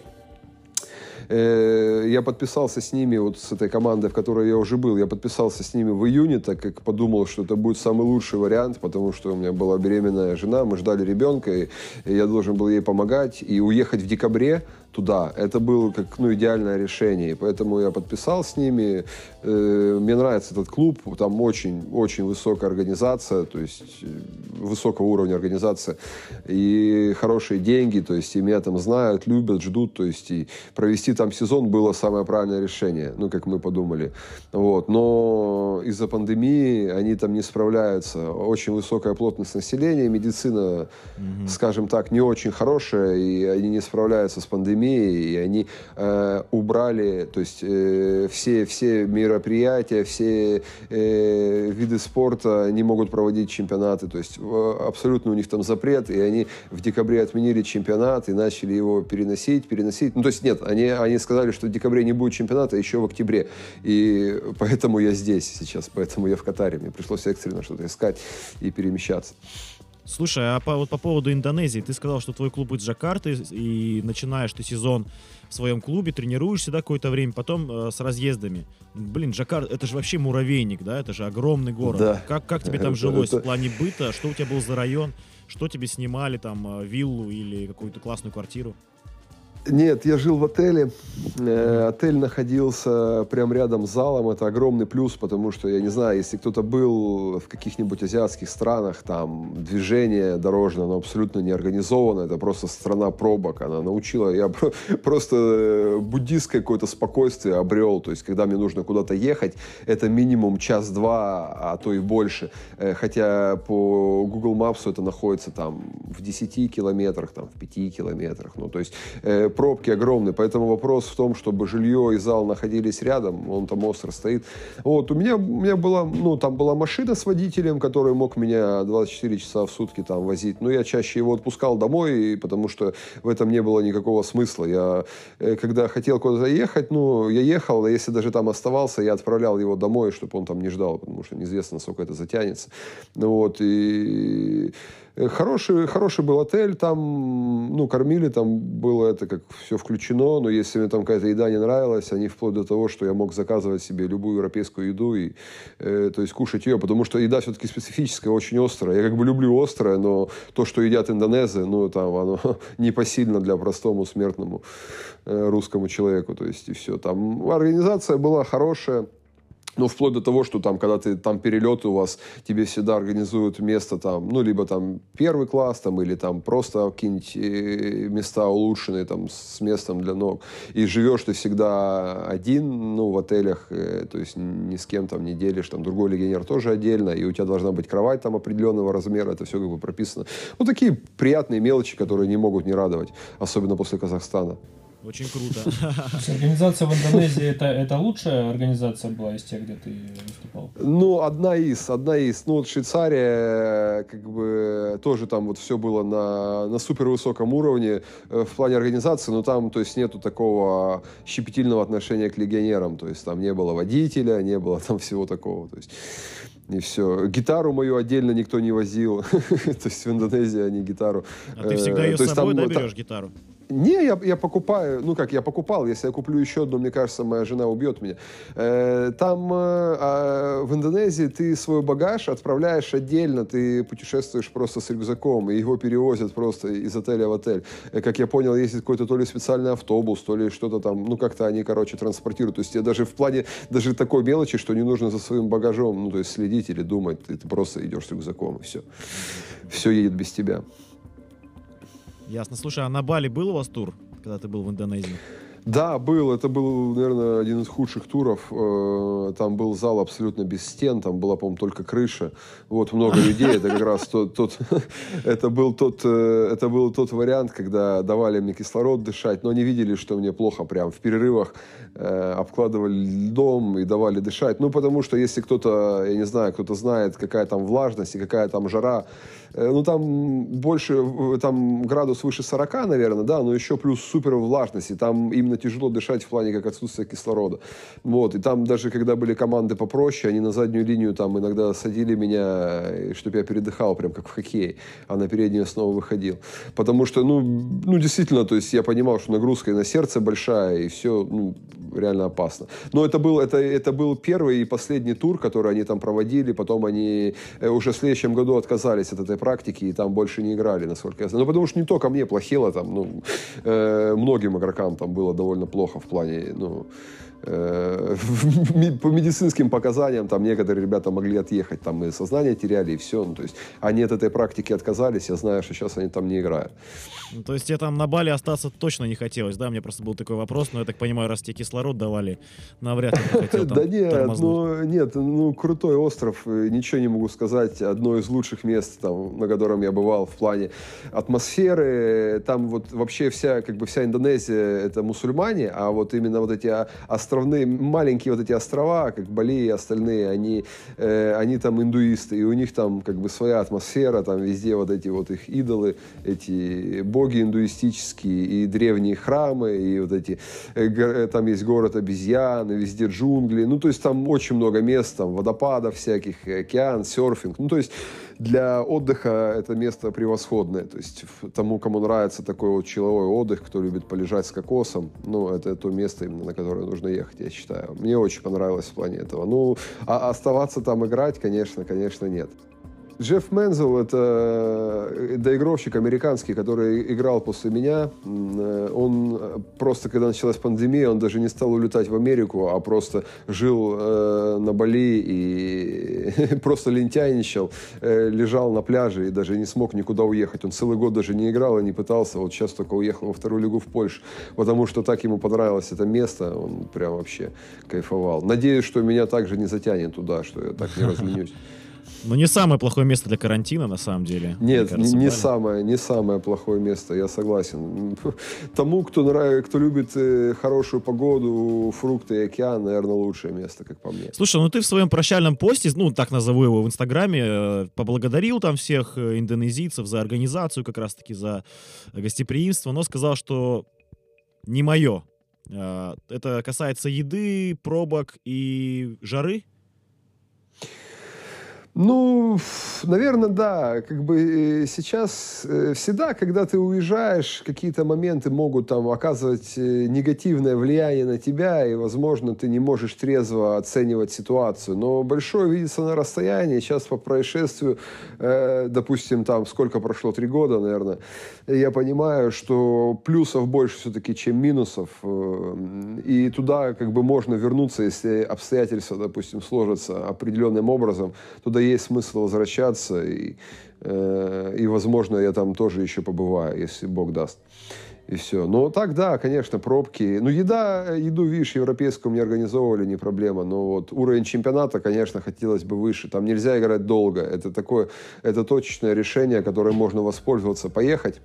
Э, я подписался с ними, вот с этой командой, в которой я уже был, я подписался с ними в июне, так как подумал, что это будет самый лучший вариант, потому что у меня была беременная жена, мы ждали ребенка, и я должен был ей помогать. И уехать в декабре туда, это было как ну, идеальное решение. И поэтому я подписал с ними. Э, мне нравится этот клуб, там очень, очень высокая организация, то есть э, высокого уровня организация и хорошие деньги, то есть и меня там знают, любят, ждут, то есть и провести там сезон было самое правильное решение, ну, как мы подумали. Вот. Но из-за пандемии они там не справляются. Очень высокая плотность населения, медицина, mm-hmm. скажем так, не очень хорошая, и они не справляются с пандемией, и они э, убрали, то есть э, все, все мероприятия, все э, виды спорта не могут проводить чемпионаты, то есть абсолютно у них там запрет, и они в декабре отменили чемпионат и начали его переносить, переносить. Ну, то есть нет, они они сказали, что в декабре не будет чемпионата, а еще в октябре. И поэтому я здесь сейчас, поэтому я в Катаре. Мне пришлось экстренно что-то искать и перемещаться. Слушай, а по, вот по поводу Индонезии, ты сказал, что твой клуб из Джакарты, и начинаешь ты сезон в своем клубе, тренируешься, да, какое-то время, потом э, с разъездами. Блин, Джакарта, это же вообще муравейник, да, это же огромный город. Да. Как, как тебе там жилось это... в плане быта? Что у тебя был за район? Что тебе снимали, там, э, виллу или какую-то классную квартиру? Нет, я жил в отеле. Э, отель находился прямо рядом с залом. Это огромный плюс, потому что, я не знаю, если кто-то был в каких-нибудь азиатских странах, там движение дорожное, оно абсолютно не организовано. Это просто страна пробок. Она научила... Я просто э, буддистское какое-то спокойствие обрел. То есть, когда мне нужно куда-то ехать, это минимум час-два, а то и больше. Э, хотя по Google Maps это находится там в 10 километрах, там в 5 километрах. Ну, то есть пробки огромные, поэтому вопрос в том, чтобы жилье и зал находились рядом, он там остро стоит. Вот, у меня, у меня была, ну, там была машина с водителем, который мог меня 24 часа в сутки там возить, но я чаще его отпускал домой, потому что в этом не было никакого смысла. Я, э, когда хотел куда-то ехать, ну, я ехал, а если даже там оставался, я отправлял его домой, чтобы он там не ждал, потому что неизвестно, сколько это затянется. Ну, вот, и хороший, хороший был отель, там, ну, кормили, там было это как все включено, но если мне там какая-то еда не нравилась, они вплоть до того, что я мог заказывать себе любую европейскую еду и, э, то есть, кушать ее, потому что еда все-таки специфическая, очень острая. Я как бы люблю острое, но то, что едят индонезы, ну, там, оно непосильно для простому смертному э, русскому человеку, то есть, и все. Там организация была хорошая, Ну, вплоть до того, что там, когда ты там перелеты у вас, тебе всегда организуют место там, ну, либо там первый класс, там, или там просто какие-нибудь э, места улучшенные, там, с местом для ног. И живешь ты всегда один, ну, в отелях, э, то есть ни с кем там не делишь, там, другой легионер тоже отдельно, и у тебя должна быть кровать там определенного размера, это все как бы прописано. Ну, такие приятные мелочи, которые не могут не радовать, особенно после Казахстана. Очень круто. Организация в Индонезии это, это лучшая организация была из тех, где ты выступал? Ну, одна из, одна из. Ну, вот Швейцария, как бы, тоже там вот все было на, на супер высоком уровне э, в плане организации, но там, то есть, нету такого щепетильного отношения к легионерам. То есть, там не было водителя, не было там всего такого. То есть, и все. Гитару мою отдельно никто не возил. То есть в Индонезии они гитару. А ты всегда э, ее с собой, да, там- берешь гитару? Не, я, я покупаю, ну как, я покупал, если я куплю еще одну, мне кажется, моя жена убьет меня. Э, Там э, а, в Индонезии ты свой багаж отправляешь отдельно, ты путешествуешь просто с рюкзаком, и его перевозят просто из отеля в отель. Э, Как я понял, ездит какой-то то ли специальный автобус, то ли что-то там, ну как-то они, короче, транспортируют. То есть тебе даже в плане, даже такой мелочи, что не нужно за своим багажом, ну то есть следить или думать, ты, ты просто идешь с рюкзаком, и все. Все едет без тебя. Ясно. Слушай, а на Бали был у вас тур, когда ты был в Индонезии? Да, был. Это был, наверное, один из худших туров. Э, Там был зал абсолютно без стен, там была, по-моему, только крыша. Вот много людей. Это как раз тот, тот это был тот, э, это был тот вариант, когда давали мне кислород дышать, но они видели, что мне плохо прям в перерывах э, обкладывали льдом и давали дышать. Ну, потому что если кто-то, я не знаю, кто-то знает, какая там влажность и какая там жара, ну, там больше, э, там градус выше 40, наверное, да, но еще плюс супер влажность, и там именно тяжело дышать в плане как отсутствия кислорода. Вот, и там даже когда были команды попроще, они на заднюю линию там иногда садили меня, чтобы я передыхал, прям как в хоккее, а на переднюю снова выходил. Потому что, ну, ну, действительно, то есть я понимал, что нагрузка и на сердце большая, и все, ну, реально опасно. Но это был, это, это был первый и последний тур, который они там проводили, потом они э, уже в следующем году отказались от этой практики и там больше не играли, насколько я знаю. Ну, потому что не только мне плохело, там, ну, э, многим игрокам там было довольно плохо в плане, ну, по медицинским показаниям там некоторые ребята могли отъехать, там и сознание теряли, и все. Ну, то есть они от этой практики отказались, я знаю, что сейчас они там не играют. Ну, то есть тебе там на Бали остаться точно не хотелось, да? Мне просто был такой вопрос, но я так понимаю, раз тебе кислород давали, навряд ли ты хотел Да нет, ну, нет, ну, крутой остров, э, ничего не могу сказать. Одно из лучших мест, там, на котором я бывал в плане атмосферы. Там вот вообще вся, как бы вся Индонезия это мусульмане, а вот именно вот эти а, островные, маленькие вот эти острова, как Бали и остальные, они, э, они там индуисты, и у них там как бы своя атмосфера, там везде вот эти вот их идолы, эти боги индуистические, и древние храмы, и вот эти, э, э, там есть город обезьян, и везде джунгли, ну, то есть там очень много мест, там водопадов всяких, океан, серфинг, ну, то есть для отдыха это место превосходное, то есть тому, кому нравится такой вот человой отдых, кто любит полежать с кокосом, ну, это то место именно, на которое нужно ехать, я считаю. Мне очень понравилось в плане этого. Ну, а оставаться там играть, конечно, конечно, нет. Джефф Мензел – это э, доигровщик американский, который играл после меня. Э, Он э, просто, когда началась пандемия, он даже не стал улетать в Америку, а просто жил э, на Бали и просто лентяйничал, э, лежал на пляже и даже не смог никуда уехать. Он целый год даже не играл и не пытался. Вот сейчас только уехал во вторую лигу в Польшу, потому что так ему понравилось это место. Он прям вообще кайфовал. Надеюсь, что меня также не затянет туда, что я так не разменюсь. Ну, не самое плохое место для карантина, на самом деле. Нет, кажется, не Бали. самое, не самое плохое место, я согласен. Тому, кто, нрав- кто любит э, хорошую погоду, фрукты и океан, наверное, лучшее место, как по мне. Слушай, ну ты в своем прощальном посте, ну так назову его в Инстаграме, э, поблагодарил там всех э, индонезийцев за организацию, как раз-таки за гостеприимство, но сказал, что не мое. Э, Это касается еды, пробок и жары. Ну, наверное, да. Как бы э, сейчас э, всегда, когда ты уезжаешь, какие-то моменты могут там оказывать э, негативное влияние на тебя, и, возможно, ты не можешь трезво оценивать ситуацию. Но большое видится на расстоянии. Сейчас по происшествию, допустим, там сколько прошло, три года, наверное, я понимаю, что плюсов больше все-таки, чем минусов. И туда как бы можно вернуться, если обстоятельства, допустим, сложатся определенным образом. Туда есть смысл возвращаться, и, э, и, возможно, я там тоже еще побываю, если Бог даст. И все. Но так, да, конечно, пробки. Ну, еда, еду, видишь, европейскую мне организовывали, не проблема. Но вот уровень чемпионата, конечно, хотелось бы выше. Там нельзя играть долго. Это такое, это точечное решение, которое можно воспользоваться, поехать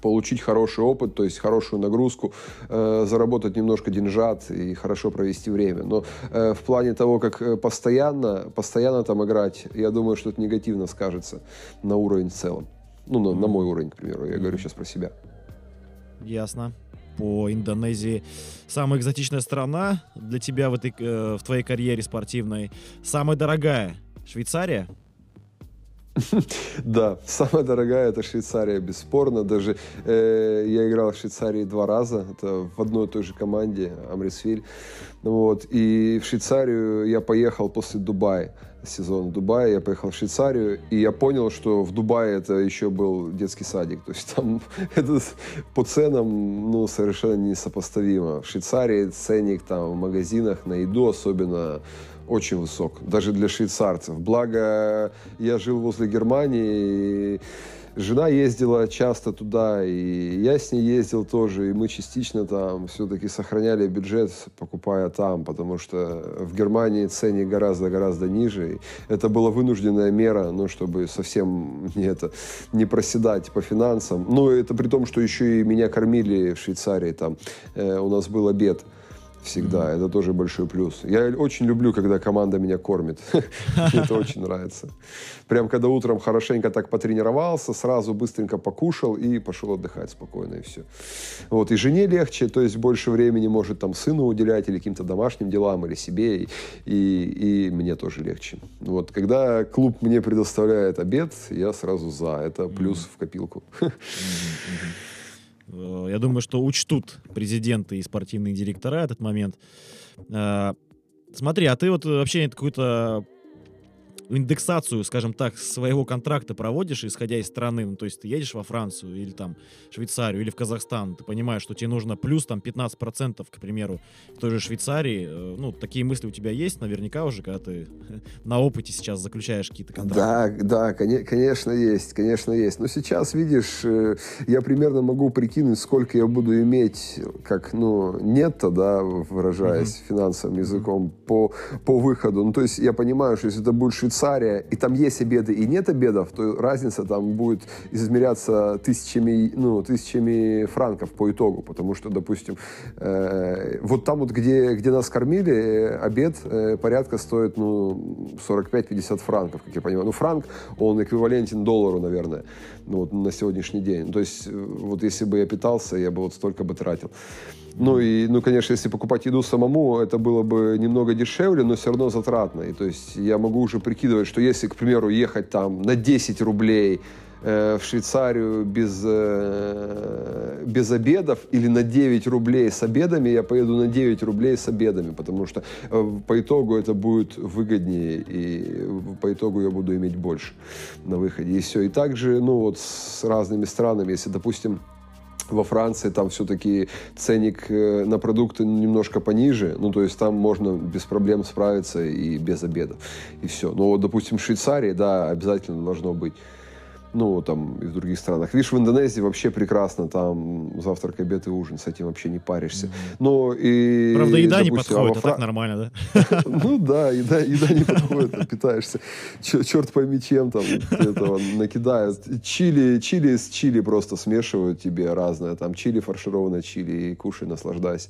получить хороший опыт, то есть хорошую нагрузку, э, заработать немножко деньжат и хорошо провести время. Но э, в плане того, как э, постоянно, постоянно там играть, я думаю, что это негативно скажется на уровень в целом. Ну, на, на мой уровень, к примеру. Я говорю сейчас про себя. Ясно. По Индонезии самая экзотичная страна для тебя в, этой, э, в твоей карьере спортивной. Самая дорогая Швейцария? Да, самая дорогая это Швейцария, бесспорно. Даже э, я играл в Швейцарии два раза. Это в одной и той же команде, Амрисвиль. Вот. И в Швейцарию я поехал после Дубая сезон Дубая, я поехал в Швейцарию, и я понял, что в Дубае это еще был детский садик. То есть там это по ценам ну, совершенно несопоставимо. В Швейцарии ценник там в магазинах на еду особенно очень высок, даже для швейцарцев. Благо, я жил возле Германии, и жена ездила часто туда, и я с ней ездил тоже, и мы частично там все-таки сохраняли бюджет, покупая там, потому что в Германии цены гораздо-гораздо ниже. И это была вынужденная мера, ну, чтобы совсем не, это, не проседать по финансам. Ну, это при том, что еще и меня кормили в Швейцарии, там э, у нас был обед всегда. Mm-hmm. Это тоже большой плюс. Я очень люблю, когда команда меня кормит. Мне это очень нравится. Прям когда утром хорошенько так потренировался, сразу быстренько покушал и пошел отдыхать спокойно, и все. Вот. И жене легче, то есть больше времени может там сыну уделять или каким-то домашним делам, или себе, и, и, и мне тоже легче. Вот. Когда клуб мне предоставляет обед, я сразу за. Это плюс mm-hmm. в копилку. Mm-hmm. Э, я думаю, что учтут президенты и спортивные директора этот момент. Э, смотри, а ты вот вообще какую-то индексацию, скажем так, своего контракта проводишь, исходя из страны, ну, то есть ты едешь во Францию или там Швейцарию или в Казахстан, ты понимаешь, что тебе нужно плюс там 15%, к примеру, в той же Швейцарии, э, ну, такие мысли у тебя есть наверняка уже, когда ты на опыте сейчас заключаешь какие-то контракты. Да, да, конечно есть, конечно есть. Но сейчас, видишь, э, я примерно могу прикинуть, сколько я буду иметь, как, ну, нет-то, да, выражаясь mm-hmm. финансовым языком, mm-hmm. по, по выходу. Ну, то есть я понимаю, что если это будет Швейцария, Швейцария, и там есть обеды и нет обедов, то разница там будет измеряться тысячами, ну, тысячами франков по итогу, потому что, допустим, э, вот там вот, где, где нас кормили, обед э, порядка стоит, ну, 45-50 франков, как я понимаю. Ну, франк, он эквивалентен доллару, наверное, ну, вот на сегодняшний день. То есть, э, вот если бы я питался, я бы вот столько бы тратил. Ну и, ну, конечно, если покупать еду самому, это было бы немного дешевле, но все равно затратно. И то есть я могу уже прикидывать, что если, к примеру, ехать там на 10 рублей э, в Швейцарию без, э, без обедов или на 9 рублей с обедами, я поеду на 9 рублей с обедами, потому что э, по итогу это будет выгоднее, и по итогу я буду иметь больше на выходе. И все. И также, ну вот с разными странами, если, допустим, во Франции там все-таки ценник э, на продукты немножко пониже, ну, то есть там можно без проблем справиться и без обеда, и все. Но, допустим, в Швейцарии, да, обязательно должно быть ну, там, и в других странах. Видишь, в Индонезии вообще прекрасно, там завтрак, обед и ужин, с этим вообще не паришься. Но и... Правда, еда допустим, не подходит, а, Фра... а так нормально, да? Ну да, еда, еда не подходит, а питаешься. Черт пойми чем там этого накидают. Чили, чили с чили просто смешивают тебе разное. Там чили фаршированное чили, и кушай, наслаждайся.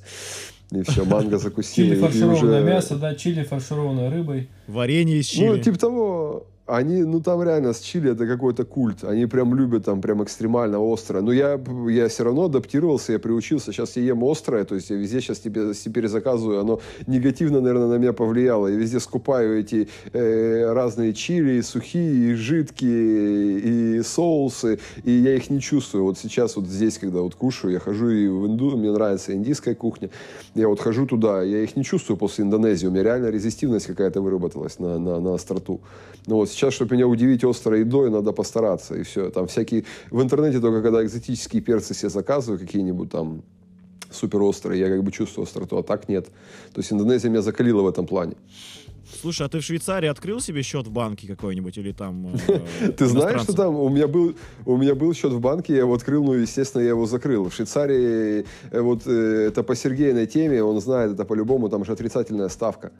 И все, манго закусили. Чили фаршированное уже... мясо, да, чили фаршированное рыбой. Варенье из чили. Ну, типа того, они, ну там реально с чили это какой-то культ. Они прям любят там прям экстремально острое. Но я, я все равно адаптировался, я приучился. Сейчас я ем острое, то есть я везде сейчас теперь, теперь заказываю. Оно негативно, наверное, на меня повлияло. Я везде скупаю эти э, разные чили, и сухие, и жидкие, и соусы. И я их не чувствую. Вот сейчас вот здесь, когда вот кушаю, я хожу и в Инду, мне нравится индийская кухня. Я вот хожу туда, я их не чувствую после Индонезии. У меня реально резистивность какая-то выработалась на, на, на остроту. Ну вот сейчас, чтобы меня удивить острой едой, надо постараться, и все. Там всякие... В интернете только когда экзотические перцы себе заказываю, какие-нибудь там супер острые, я как бы чувствую остроту, а так нет. То есть Индонезия меня закалила в этом плане. Слушай, а ты в Швейцарии открыл себе счет в банке какой-нибудь или там... Э, ты знаешь, что там? У меня, был, у меня был счет в банке, я его открыл, ну, естественно, я его закрыл. В Швейцарии, э, вот э, это по Сергеиной теме, он знает это по-любому, там же отрицательная ставка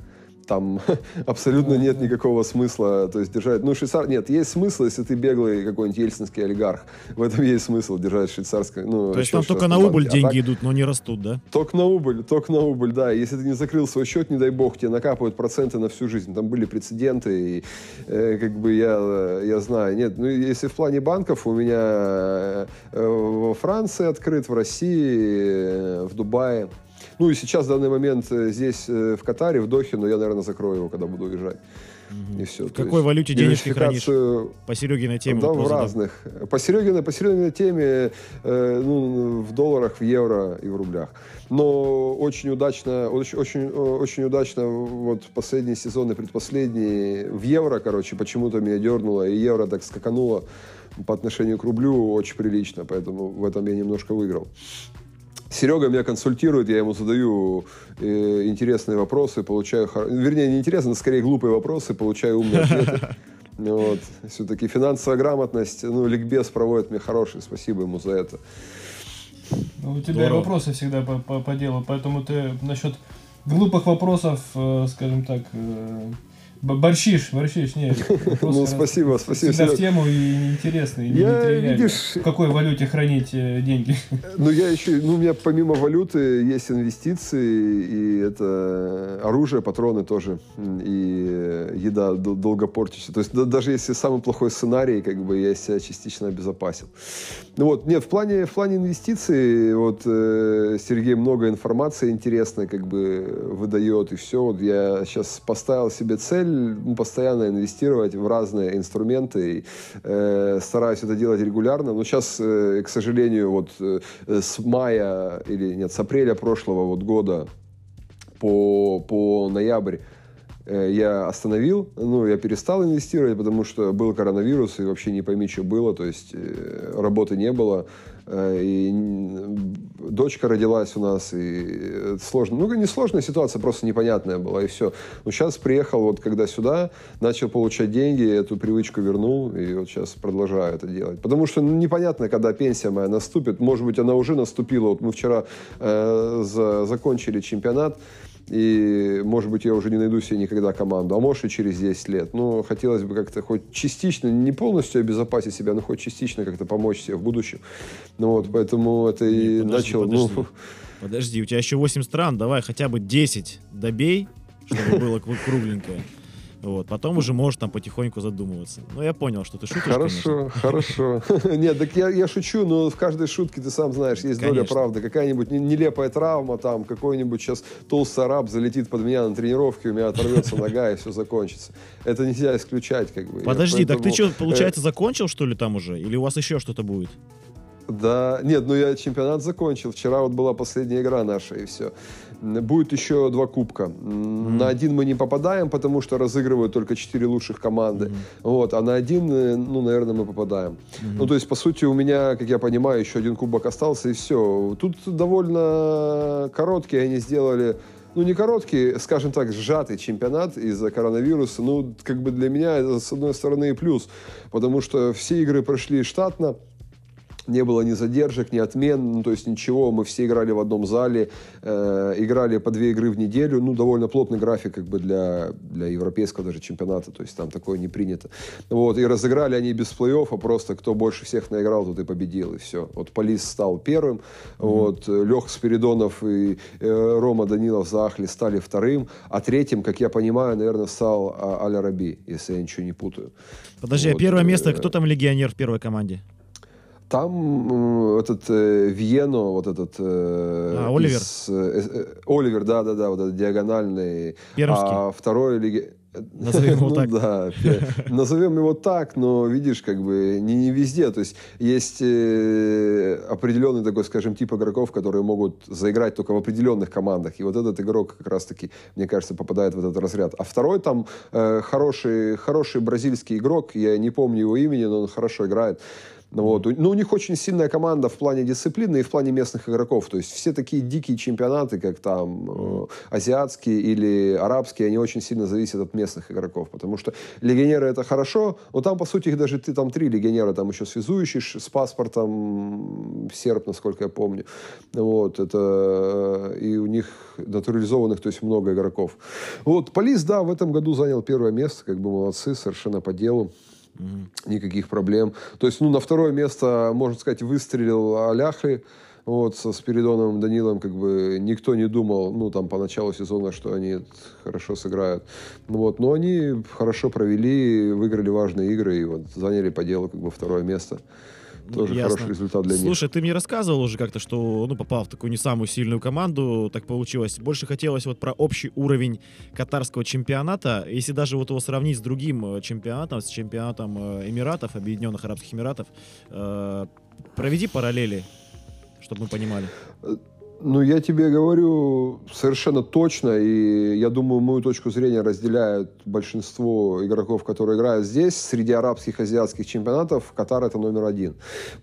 там абсолютно нет никакого смысла, то есть держать, ну, швейцар, нет, есть смысл, если ты беглый какой-нибудь ельцинский олигарх, в этом есть смысл держать швейцарское, ну, То есть там только на убыль банке. деньги а так, идут, но не растут, да? Только на убыль, только на убыль, да, если ты не закрыл свой счет, не дай бог, тебе накапывают проценты на всю жизнь, там были прецеденты, и э, как бы я, я знаю, нет, ну, если в плане банков у меня э, во Франции открыт, в России, э, в Дубае, ну и сейчас, в данный момент, э, здесь, э, в Катаре, в Дохе, но я, наверное, закрою его, когда буду уезжать. И все. В какой есть, валюте денежки хранишь? По Серегиной теме? Да, в разных. По Серегиной, по Серегиной теме э, ну, в долларах, в евро и в рублях. Но очень удачно, очень, очень, очень удачно вот последние сезоны, предпоследние, в евро, короче, почему-то меня дернуло, и евро так скакануло по отношению к рублю очень прилично, поэтому в этом я немножко выиграл. Серега меня консультирует, я ему задаю э, интересные вопросы, получаю, вернее, не интересные, скорее глупые вопросы, получаю умные ответы. Вот. Все-таки финансовая грамотность, ну, ликбез проводит мне хороший, спасибо ему за это. Ну, у тебя Здорово. вопросы всегда по, по, по делу, поэтому ты насчет глупых вопросов, э, скажем так, э, Борщиш, борщиш, нет. Ну, спасибо, спасибо. Всегда в тему и интересно, и я, видишь, В какой валюте хранить э, деньги? Ну, я еще, ну, у меня помимо валюты есть инвестиции, и это оружие, патроны тоже, и еда долго портится. То есть даже если самый плохой сценарий, как бы я себя частично обезопасил. Ну вот, нет, в плане, в плане инвестиций, вот э, Сергей много информации интересной как бы выдает, и все. Вот я сейчас поставил себе цель ну, постоянно инвестировать в разные инструменты. И, э, стараюсь это делать регулярно. Но сейчас, э, к сожалению, вот э, с мая или нет, с апреля прошлого вот года по, по ноябрь э, я остановил, ну, я перестал инвестировать, потому что был коронавирус, и вообще не пойми, что было, то есть э, работы не было. Э, и дочка родилась у нас, и сложно, ну, не сложная ситуация, просто непонятная была, и все. Но сейчас приехал, вот когда сюда, начал получать деньги, эту привычку вернул, и вот сейчас продолжаю это делать. Потому что ну, непонятно, когда пенсия моя наступит, может быть, она уже наступила, вот мы вчера э, за, закончили чемпионат, и, может быть, я уже не найду себе никогда команду, а может и через 10 лет. Но хотелось бы как-то хоть частично, не полностью обезопасить себя, но хоть частично как-то помочь себе в будущем. Ну вот, поэтому это и, и подожди, начал... Подожди. Ну... подожди, у тебя еще 8 стран, давай хотя бы 10 добей, чтобы было кругленькое. Вот, потом уже можешь там потихоньку задумываться. Ну, я понял, что ты шутишь, Хорошо, конечно. хорошо. Нет, так я, я шучу, но в каждой шутке, ты сам знаешь, есть конечно. доля правды. Какая-нибудь нелепая травма, там, какой-нибудь сейчас толстый араб залетит под меня на тренировке, у меня оторвется нога, и все закончится. Это нельзя исключать, как бы. Подожди, так ты что, получается, закончил, что ли, там уже? Или у вас еще что-то будет? Да, нет, ну я чемпионат закончил. Вчера вот была последняя игра наша, и все. Будет еще два кубка. Mm-hmm. На один мы не попадаем, потому что разыгрывают только четыре лучших команды. Mm-hmm. Вот, а на один, э, ну, наверное, мы попадаем. Mm-hmm. Ну, то есть, по сути, у меня, как я понимаю, еще один кубок остался, и все. Тут довольно короткий они сделали ну, не короткий, скажем так, сжатый чемпионат из-за коронавируса. Ну, как бы для меня с одной стороны, и плюс, потому что все игры прошли штатно, не было ни задержек, ни отмен, ну, то есть ничего, мы все играли в одном зале, э, играли по две игры в неделю, ну, довольно плотный график как бы для, для европейского даже чемпионата, то есть там такое не принято. Вот, и разыграли они без плей-оффа, а просто кто больше всех наиграл, тот и победил, и все. Вот Полис стал первым, mm-hmm. вот, Лех Спиридонов и э, Рома Данилов Захли стали вторым, а третьим, как я понимаю, наверное, стал а, Аля Раби, если я ничего не путаю. Подожди, а вот, а первое место, э, кто там легионер в первой команде? Там этот э, Виено, вот этот... Э, а, Оливер. Из, э, э, Оливер, да-да-да, вот этот диагональный. Пермский. А второй леги... Назовем его ну, так. Да, назовем его так, но видишь, как бы не, не везде. То есть есть э, определенный такой, скажем, тип игроков, которые могут заиграть только в определенных командах. И вот этот игрок как раз-таки, мне кажется, попадает в этот разряд. А второй там э, хороший, хороший бразильский игрок, я не помню его имени, но он хорошо играет. Ну, вот. Ну, у них очень сильная команда в плане дисциплины и в плане местных игроков. То есть все такие дикие чемпионаты, как там э, азиатские или арабские, они очень сильно зависят от местных игроков. Потому что легионеры это хорошо, но там, по сути, их даже ты там три легионера, там еще связующий с паспортом, серб, насколько я помню. Вот, это, и у них натурализованных, то есть много игроков. Вот, Полис, да, в этом году занял первое место, как бы молодцы, совершенно по делу. Никаких проблем. То есть, ну, на второе место, можно сказать, выстрелил Аляхли. Вот, со Спиридоном Данилом как бы никто не думал, ну, там, по началу сезона, что они хорошо сыграют. Ну, вот, но они хорошо провели, выиграли важные игры и вот заняли по делу как бы второе место. Тоже Ясно. хороший результат для Слушай, них. Слушай, ты мне рассказывал уже как-то, что ну, попал в такую не самую сильную команду, так получилось. Больше хотелось вот про общий уровень катарского чемпионата. Если даже вот его сравнить с другим э, чемпионатом, с чемпионатом э, Эмиратов, Объединенных Арабских Эмиратов, э, проведи параллели, чтобы мы понимали. Ну, я тебе говорю совершенно точно, и я думаю, мою точку зрения разделяют большинство игроков, которые играют здесь. Среди арабских, азиатских чемпионатов Катар это номер один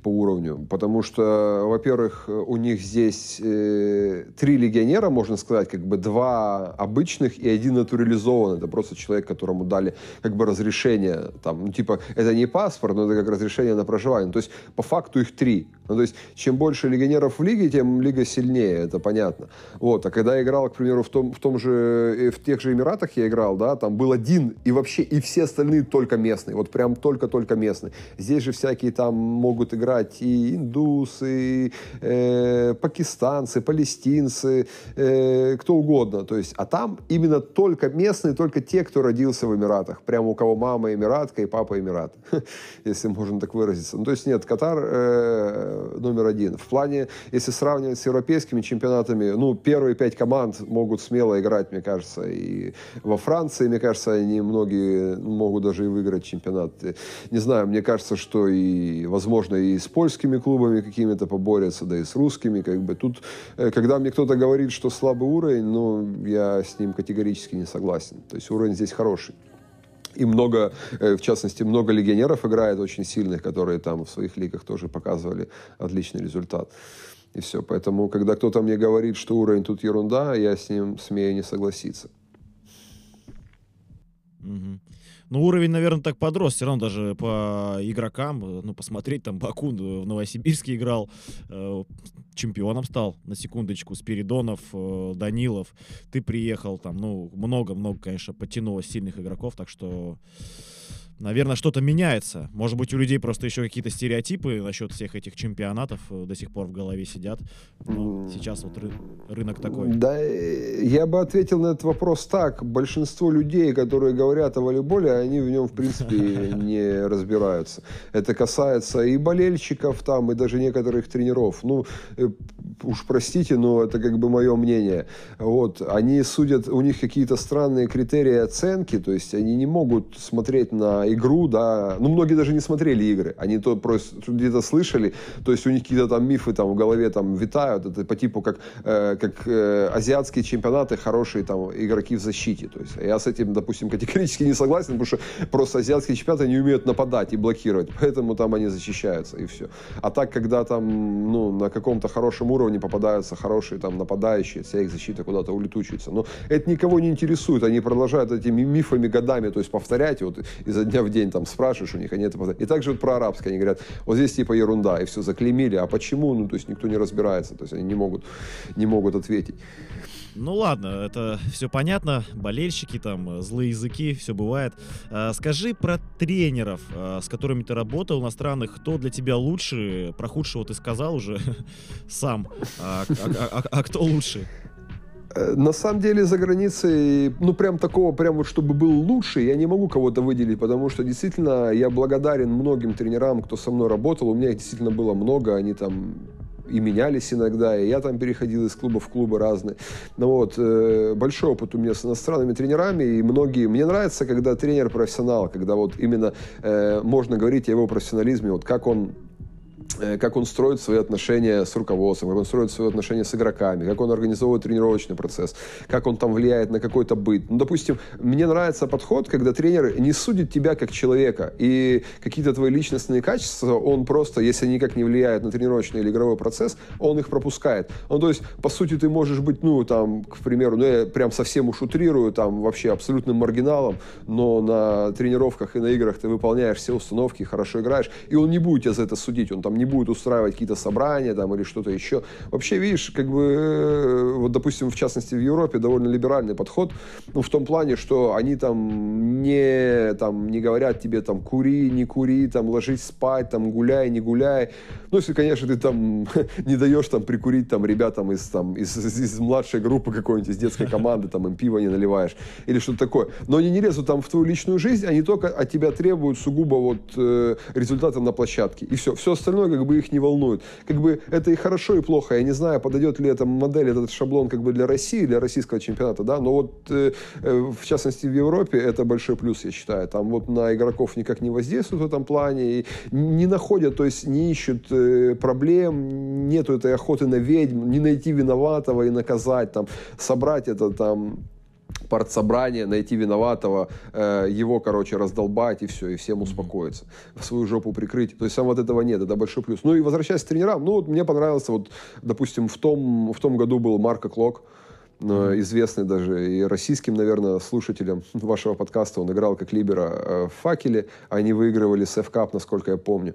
по уровню. Потому что, во-первых, у них здесь э, три легионера, можно сказать, как бы два обычных и один натурализованный. Это просто человек, которому дали как бы разрешение. Там, ну, типа, это не паспорт, но это как разрешение на проживание. То есть, по факту их три. Ну, то есть, чем больше легионеров в лиге, тем лига сильнее, это понятно. Вот, а когда я играл, к примеру, в том, в том же, э, в тех же Эмиратах я играл, да, там был один, и вообще, и все остальные только местные, вот прям только-только местные. Здесь же всякие там могут играть и индусы, и, э, пакистанцы, палестинцы, э, кто угодно, то есть, а там именно только местные, только те, кто родился в Эмиратах, прям у кого мама эмиратка и папа эмират, если можно так выразиться. Ну, то есть, нет, Катар э, номер один. В плане, если сравнивать с европейскими чемпионатами, ну, первые пять команд могут смело играть, мне кажется, и во Франции, мне кажется, они многие могут даже и выиграть чемпионат. Не знаю, мне кажется, что и, возможно, и с польскими клубами какими-то поборются, да и с русскими, как бы. Тут, э, когда мне кто-то говорит, что слабый уровень, ну, я с ним категорически не согласен. То есть уровень здесь хороший. И много, э, в частности, много легионеров играет очень сильных, которые там в своих лигах тоже показывали отличный результат. И все. Поэтому, когда кто-то мне говорит, что уровень тут ерунда, я с ним смею не согласиться. Угу. Ну, уровень, наверное, так подрос. Все равно даже по игрокам, ну, посмотреть, там, Бакун в Новосибирске играл, э, чемпионом стал, на секундочку, Спиридонов, э, Данилов. Ты приехал, там, ну, много-много, конечно, потянулось сильных игроков, так что наверное, что-то меняется. Может быть, у людей просто еще какие-то стереотипы насчет всех этих чемпионатов э, до сих пор в голове сидят. Но сейчас вот ры- рынок такой. Да, я бы ответил на этот вопрос так. Большинство людей, которые говорят о волейболе, они в нем, в принципе, не разбираются. Это касается и болельщиков там, и даже некоторых тренеров. Ну, э, уж простите, но это как бы мое мнение. Вот, они судят, у них какие-то странные критерии оценки, то есть они не могут смотреть на игру, да, ну, многие даже не смотрели игры, они то просто где-то слышали, то есть у них какие-то там мифы там в голове там витают, это по типу как, э, как э, азиатские чемпионаты, хорошие там игроки в защите, то есть я с этим, допустим, категорически не согласен, потому что просто азиатские чемпионаты не умеют нападать и блокировать, поэтому там они защищаются и все. А так, когда там, ну, на каком-то хорошем уровне попадаются хорошие там нападающие, вся их защита куда-то улетучивается, но это никого не интересует, они продолжают этими мифами годами, то есть повторять вот изо дня дня в день там спрашиваешь у них, они это И также вот про арабское, они говорят, вот здесь типа ерунда, и все, заклеймили, а почему? Ну, то есть никто не разбирается, то есть они не могут, не могут ответить. Ну ладно, это все понятно. Болельщики, там, злые языки, все бывает. А, скажи про тренеров, а, с которыми ты работал иностранных. Кто для тебя лучше? Про худшего ты сказал уже сам. А, а, а, а кто лучше? Э, на самом деле за границей, ну прям такого, прям вот чтобы был лучше, я не могу кого-то выделить, потому что действительно я благодарен многим тренерам, кто со мной работал. У меня их действительно было много, они там и менялись иногда, и я там переходил из клуба в клубы разные. Ну вот, э, большой опыт у меня с иностранными тренерами, и многие... Мне нравится, когда тренер профессионал, когда вот именно э, можно говорить о его профессионализме, вот как он как он строит свои отношения с руководством, как он строит свои отношения с игроками, как он организовывает тренировочный процесс, как он там влияет на какой-то быт. Ну, допустим, мне нравится подход, когда тренер не судит тебя как человека, и какие-то твои личностные качества, он просто, если они никак не влияют на тренировочный или игровой процесс, он их пропускает. Ну, то есть, по сути, ты можешь быть, ну, там, к примеру, ну, я прям совсем уж там, вообще абсолютным маргиналом, но на тренировках и на играх ты выполняешь все установки, хорошо играешь, и он не будет тебя за это судить, он там не будет устраивать какие-то собрания там или что-то еще. Вообще, видишь, как бы, э, вот, допустим, в частности, в Европе довольно либеральный подход, ну, в том плане, что они там не, там, не говорят тебе, там, кури, не кури, там, ложись спать, там, гуляй, не гуляй. Ну, если, конечно, ты там не даешь там прикурить там ребятам из, там, из, из, из младшей группы какой-нибудь, из детской команды, там, им пиво не наливаешь или что-то такое. Но они не лезут там в твою личную жизнь, они только от тебя требуют сугубо вот э, результата на площадке. И все. Все остальное как бы их не волнует. Как бы это и хорошо, и плохо. Я не знаю, подойдет ли эта модель, этот шаблон как бы для России, для российского чемпионата, да, но вот э, э, в частности в Европе это большой плюс, я считаю. Там вот на игроков никак не воздействуют в этом плане, и не находят, то есть не ищут э, проблем, нету этой охоты на ведьм, не найти виноватого и наказать, там, собрать это там партсобрание, найти виноватого, э, его, короче, раздолбать и все, и всем успокоиться, свою жопу прикрыть. То есть сам вот этого нет, это большой плюс. Ну и возвращаясь к тренерам, ну вот мне понравился, вот, допустим, в том, в том году был Марко Клок, известный даже и российским, наверное, слушателям вашего подкаста. Он играл как либера э, в «Факеле». Они выигрывали СФ Кап, насколько я помню.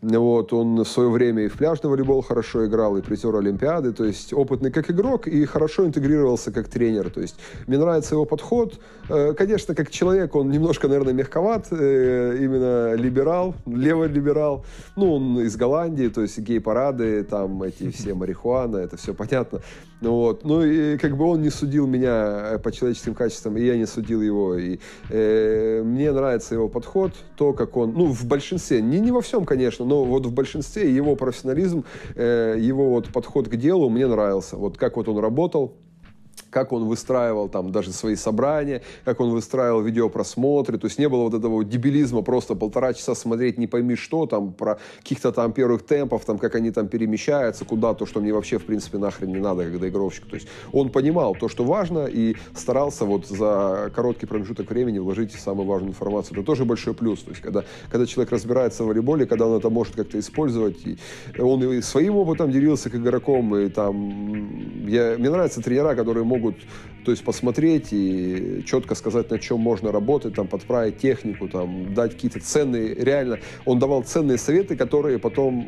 Вот, он в свое время и в пляжный волейбол хорошо играл, и призер Олимпиады. То есть опытный как игрок и хорошо интегрировался как тренер. То есть мне нравится его подход. Э, конечно, как человек он немножко, наверное, мягковат. Э, именно либерал, левый либерал. Ну, он из Голландии, то есть гей-парады, там эти все марихуана, это все понятно. Вот. Ну и как бы он не судил меня э, по человеческим качествам, и я не судил его. И, э, мне нравится его подход, то, как он, ну, в большинстве, не, не во всем, конечно, но вот в большинстве его профессионализм, э, его вот подход к делу мне нравился. Вот как вот он работал, как он выстраивал там даже свои собрания, как он выстраивал видеопросмотры, то есть не было вот этого дебилизма просто полтора часа смотреть не пойми что там, про каких-то там первых темпов, там как они там перемещаются куда-то, что мне вообще в принципе нахрен не надо, когда игровщик, то есть он понимал то, что важно и старался вот за короткий промежуток времени вложить самую важную информацию, это тоже большой плюс, то есть когда, когда человек разбирается в волейболе, когда он это может как-то использовать, и он и своим опытом делился к игрокам, и там, я, мне нравятся тренера, которые могут могут то есть посмотреть и четко сказать, на чем можно работать, там, подправить технику, там, дать какие-то ценные, реально, он давал ценные советы, которые потом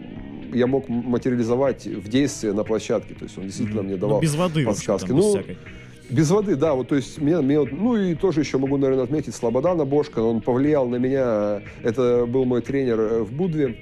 я мог материализовать в действии на площадке, то есть он действительно mm-hmm. мне давал ну, без воды, подсказки. Общем, ну, без, без воды, да, вот, то есть, меня, меня, ну и тоже еще могу, наверное, отметить Слободана Бошка, он повлиял на меня, это был мой тренер в Будве,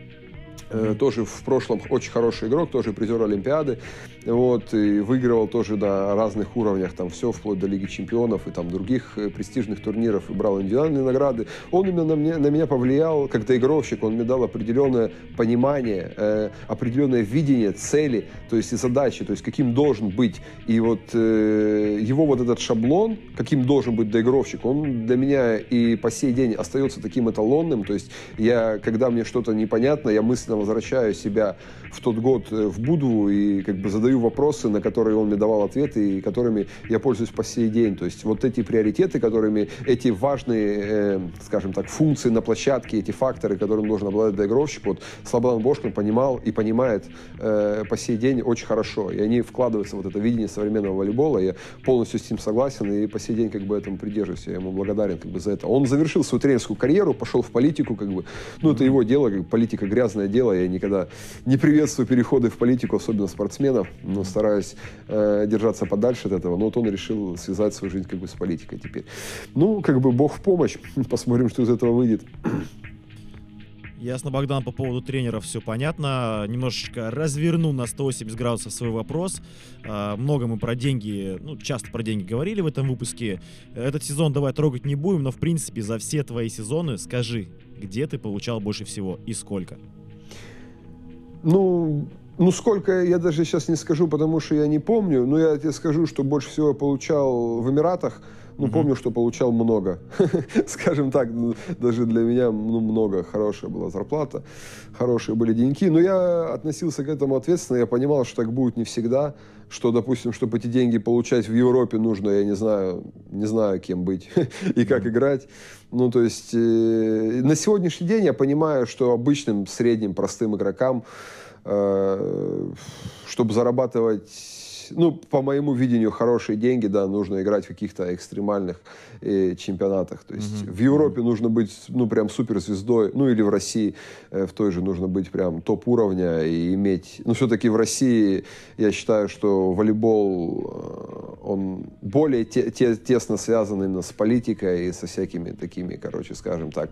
Э, тоже в прошлом очень хороший игрок, тоже призер Олимпиады, вот, и выигрывал тоже на разных уровнях, там все, вплоть до Лиги Чемпионов и там других э, престижных турниров, и брал индивидуальные награды. Он именно на, мне, на меня повлиял как доигровщик, он мне дал определенное понимание, э, определенное видение цели, то есть и задачи, то есть каким должен быть. И вот э, его вот этот шаблон, каким должен быть доигровщик, он для меня и по сей день остается таким эталонным, то есть я, когда мне что-то непонятно, я мысленно возвращаю себя в тот год э, в Будву и как бы задаю задаю вопросы, на которые он мне давал ответы, и которыми я пользуюсь по сей день. То есть вот эти приоритеты, которыми эти важные, э, скажем так, функции на площадке, эти факторы, которым должен обладать доигровщик, вот Слободан Бошкин понимал и понимает э, по сей день очень хорошо. И они вкладываются в вот это видение современного волейбола. Я полностью с ним согласен и по сей день как бы этому придерживаюсь. Я ему благодарен как бы за это. Он завершил свою тренерскую карьеру, пошел в политику, как бы. Ну, это его дело, как политика грязное дело. Я никогда не приветствую переходы в политику, особенно спортсменов, но стараюсь э, держаться подальше от этого. Но вот он решил связать свою жизнь как бы с политикой теперь. Ну, как бы бог в помощь. Посмотрим, что из этого выйдет. Ясно, Богдан, по поводу тренера все понятно. Немножечко разверну на 180 градусов свой вопрос. А, много мы про деньги, ну, часто про деньги говорили в этом выпуске. Этот сезон давай трогать не будем, но, в принципе, за все твои сезоны скажи, где ты получал больше всего и сколько? Ну, ну, сколько, я даже сейчас не скажу, потому что я не помню. Но я тебе скажу, что больше всего получал в Эмиратах – ну, угу. помню, что получал много. Скажем так, ну, даже для меня ну, много. Хорошая была зарплата, хорошие были деньги. Но я относился к этому ответственно. Я понимал, что так будет не всегда. Что, допустим, чтобы эти деньги получать в Европе, нужно, я не знаю, не знаю, кем быть и как играть. Ну, то есть, э, на сегодняшний день я понимаю, что обычным, средним, простым игрокам, чтобы зарабатывать ну, по моему видению, хорошие деньги, да, нужно играть в каких-то экстремальных э, чемпионатах. То есть mm-hmm. в Европе нужно быть, ну, прям суперзвездой, ну, или в России э, в той же нужно быть прям топ-уровня и иметь... Ну, все-таки в России я считаю, что волейбол, э, он более те, те, тесно связан именно с политикой и со всякими такими, короче, скажем так,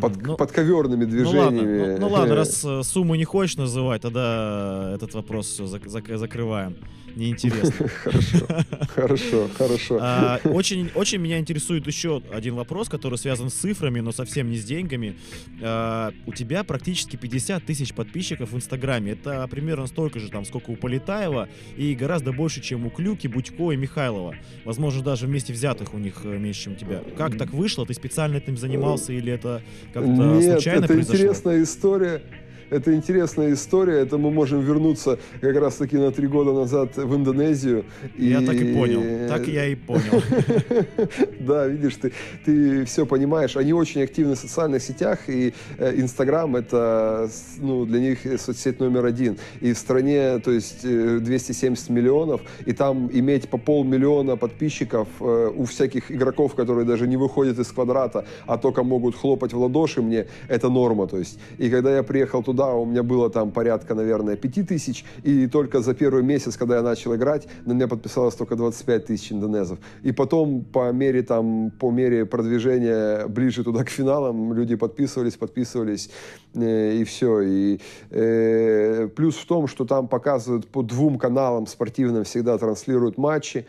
под, ну, подковерными движениями. Ну, ладно, ну, ну, ладно раз э, сумму не хочешь называть, тогда этот вопрос все зак- зак- закрываем неинтересно. Хорошо, хорошо, хорошо. А, очень, очень меня интересует еще один вопрос, который связан с цифрами, но совсем не с деньгами. А, у тебя практически 50 тысяч подписчиков в Инстаграме. Это примерно столько же, там, сколько у Полетаева, и гораздо больше, чем у Клюки, Будько и Михайлова. Возможно, даже вместе взятых у них э, меньше, чем у тебя. Как так вышло? Ты специально этим занимался или это как-то Нет, случайно это произошло? интересная история это интересная история. Это мы можем вернуться как раз-таки на три года назад в Индонезию. Я и... так и понял. Так я и понял. Да, видишь, ты, ты все понимаешь. Они очень активны в социальных сетях, и э, Инстаграм это ну, для них соцсеть номер один. И в стране, то есть 270 э, миллионов, и там иметь по полмиллиона подписчиков э, у всяких игроков, которые даже не выходят из квадрата, а только могут хлопать в ладоши мне, это норма. То есть, и когда я приехал туда, туда у меня было там порядка, наверное, 5 тысяч, и только за первый месяц, когда я начал играть, на меня подписалось только 25 тысяч индонезов. И потом по мере, там, по мере продвижения ближе туда к финалам люди подписывались, подписывались, э, и все. И э, плюс в том, что там показывают по двум каналам спортивным всегда транслируют матчи,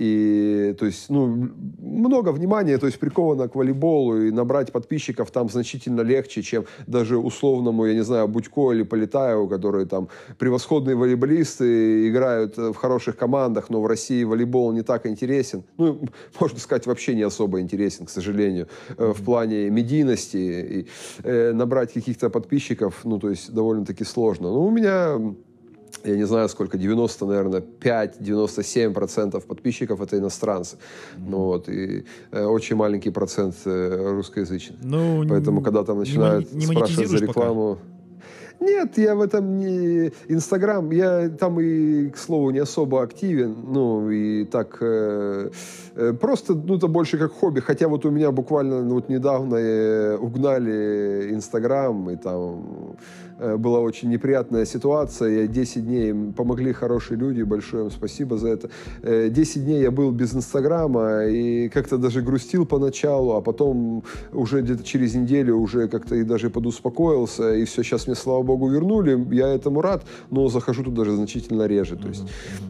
и, то есть, ну, много внимания, то есть, приковано к волейболу, и набрать подписчиков там значительно легче, чем даже условному, я не знаю, Будько или Полетаеву, которые там превосходные волейболисты, играют в хороших командах, но в России волейбол не так интересен. Ну, можно сказать, вообще не особо интересен, к сожалению, э, в плане медийности. И, э, набрать каких-то подписчиков, ну, то есть, довольно-таки сложно. Ну, у меня я не знаю сколько, 90, наверное, 5-97% подписчиков это иностранцы. Mm-hmm. Ну вот, и э, очень маленький процент э, русскоязычных. Ну, Поэтому, когда там начинают не, не спрашивать за рекламу... Пока. Нет, я в этом не... Инстаграм, я там и, к слову, не особо активен, ну, и так... Э, просто, ну, это больше как хобби, хотя вот у меня буквально ну, вот недавно э, угнали Инстаграм, и там Э, была очень неприятная ситуация. Я 10 дней, помогли хорошие люди, большое им спасибо за это. 10 э, дней я был без Инстаграма и как-то даже грустил поначалу, а потом уже где-то через неделю уже как-то и даже подуспокоился, и все, сейчас мне, слава богу, вернули. Я этому рад, но захожу туда даже значительно реже. То есть,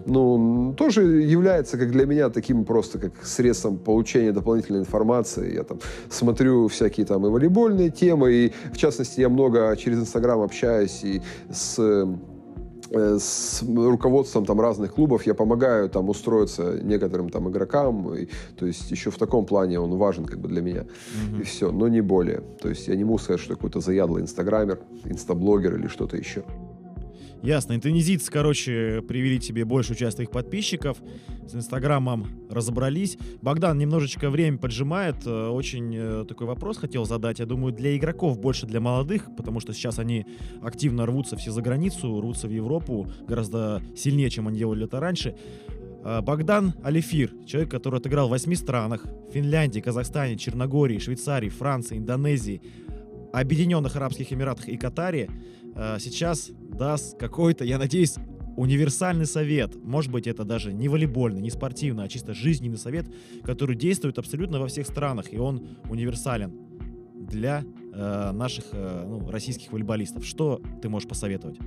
ну, тоже является, как для меня, таким просто как средством получения дополнительной информации. Я там смотрю всякие там и волейбольные темы, и в частности я много через Инстаграм общаюсь и с э, с руководством там разных клубов я помогаю там устроиться некоторым там игрокам, и, то есть еще в таком плане он важен как бы для меня mm-hmm. и все, но не более. То есть я не могу сказать, что какой-то заядлый инстаграмер, инстаблогер или что-то еще. Ясно. Индонезийцы, короче, привели тебе большую часть своих подписчиков. С Инстаграмом разобрались. Богдан немножечко время поджимает. Э, очень э, такой вопрос хотел задать. Я думаю, для игроков больше для молодых, потому что сейчас они активно рвутся все за границу, рвутся в Европу гораздо сильнее, чем они делали это раньше. Э, Богдан Алифир, человек, который отыграл в восьми странах. Финляндии, Казахстане, Черногории, Швейцарии, Франции, Индонезии, Объединенных Арабских Эмиратах и Катаре. Сейчас даст какой-то, я надеюсь, универсальный совет. Может быть, это даже не волейбольный, не спортивный, а чисто жизненный совет, который действует абсолютно во всех странах, и он универсален для э, наших э, ну, российских волейболистов. Что ты можешь посоветовать?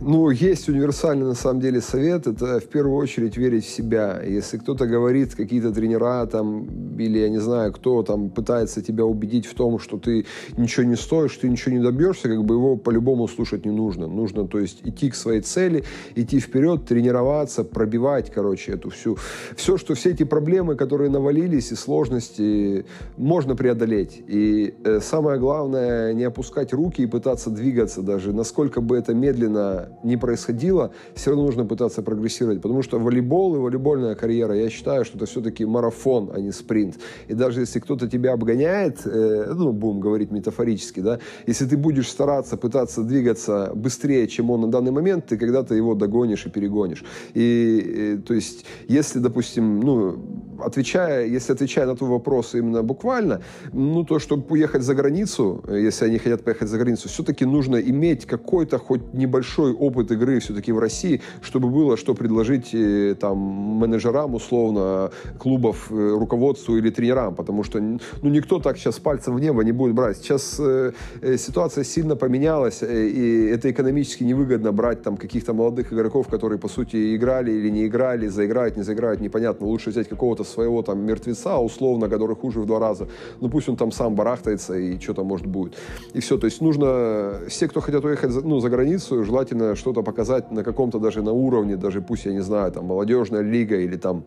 Ну, есть универсальный на самом деле совет, это в первую очередь верить в себя. Если кто-то говорит, какие-то тренера там, или я не знаю, кто там пытается тебя убедить в том, что ты ничего не стоишь, ты ничего не добьешься, как бы его по-любому слушать не нужно. Нужно, то есть, идти к своей цели, идти вперед, тренироваться, пробивать, короче, эту всю... Все, что все эти проблемы, которые навалились, и сложности, можно преодолеть. И э, самое главное, не опускать руки и пытаться двигаться даже, насколько бы это медленно медленно не происходило, все равно нужно пытаться прогрессировать, потому что волейбол и волейбольная карьера, я считаю, что это все-таки марафон, а не спринт. И даже если кто-то тебя обгоняет, э, ну, будем говорить метафорически, да, если ты будешь стараться, пытаться двигаться быстрее, чем он на данный момент, ты когда-то его догонишь и перегонишь. И, э, то есть, если, допустим, ну, отвечая, если отвечая на твой вопрос именно буквально, ну, то, чтобы уехать за границу, э, если они хотят поехать за границу, все-таки нужно иметь какой-то хоть небольшой опыт игры все-таки в России, чтобы было что предложить э, там менеджерам, условно, клубов, э, руководству или тренерам, потому что, ну, никто так сейчас пальцем в небо не будет брать. Сейчас э, ситуация сильно поменялась, и это экономически невыгодно брать там каких-то молодых игроков, которые, по сути, играли или не играли, заиграют, не заиграют, непонятно. Лучше взять какого-то своего там мертвеца, условно, который хуже в два раза. Ну пусть он там сам барахтается и что там может будет. И все. То есть нужно, все, кто хотят уехать ну, за границу, желательно что-то показать на каком-то даже на уровне, даже пусть, я не знаю, там молодежная лига или там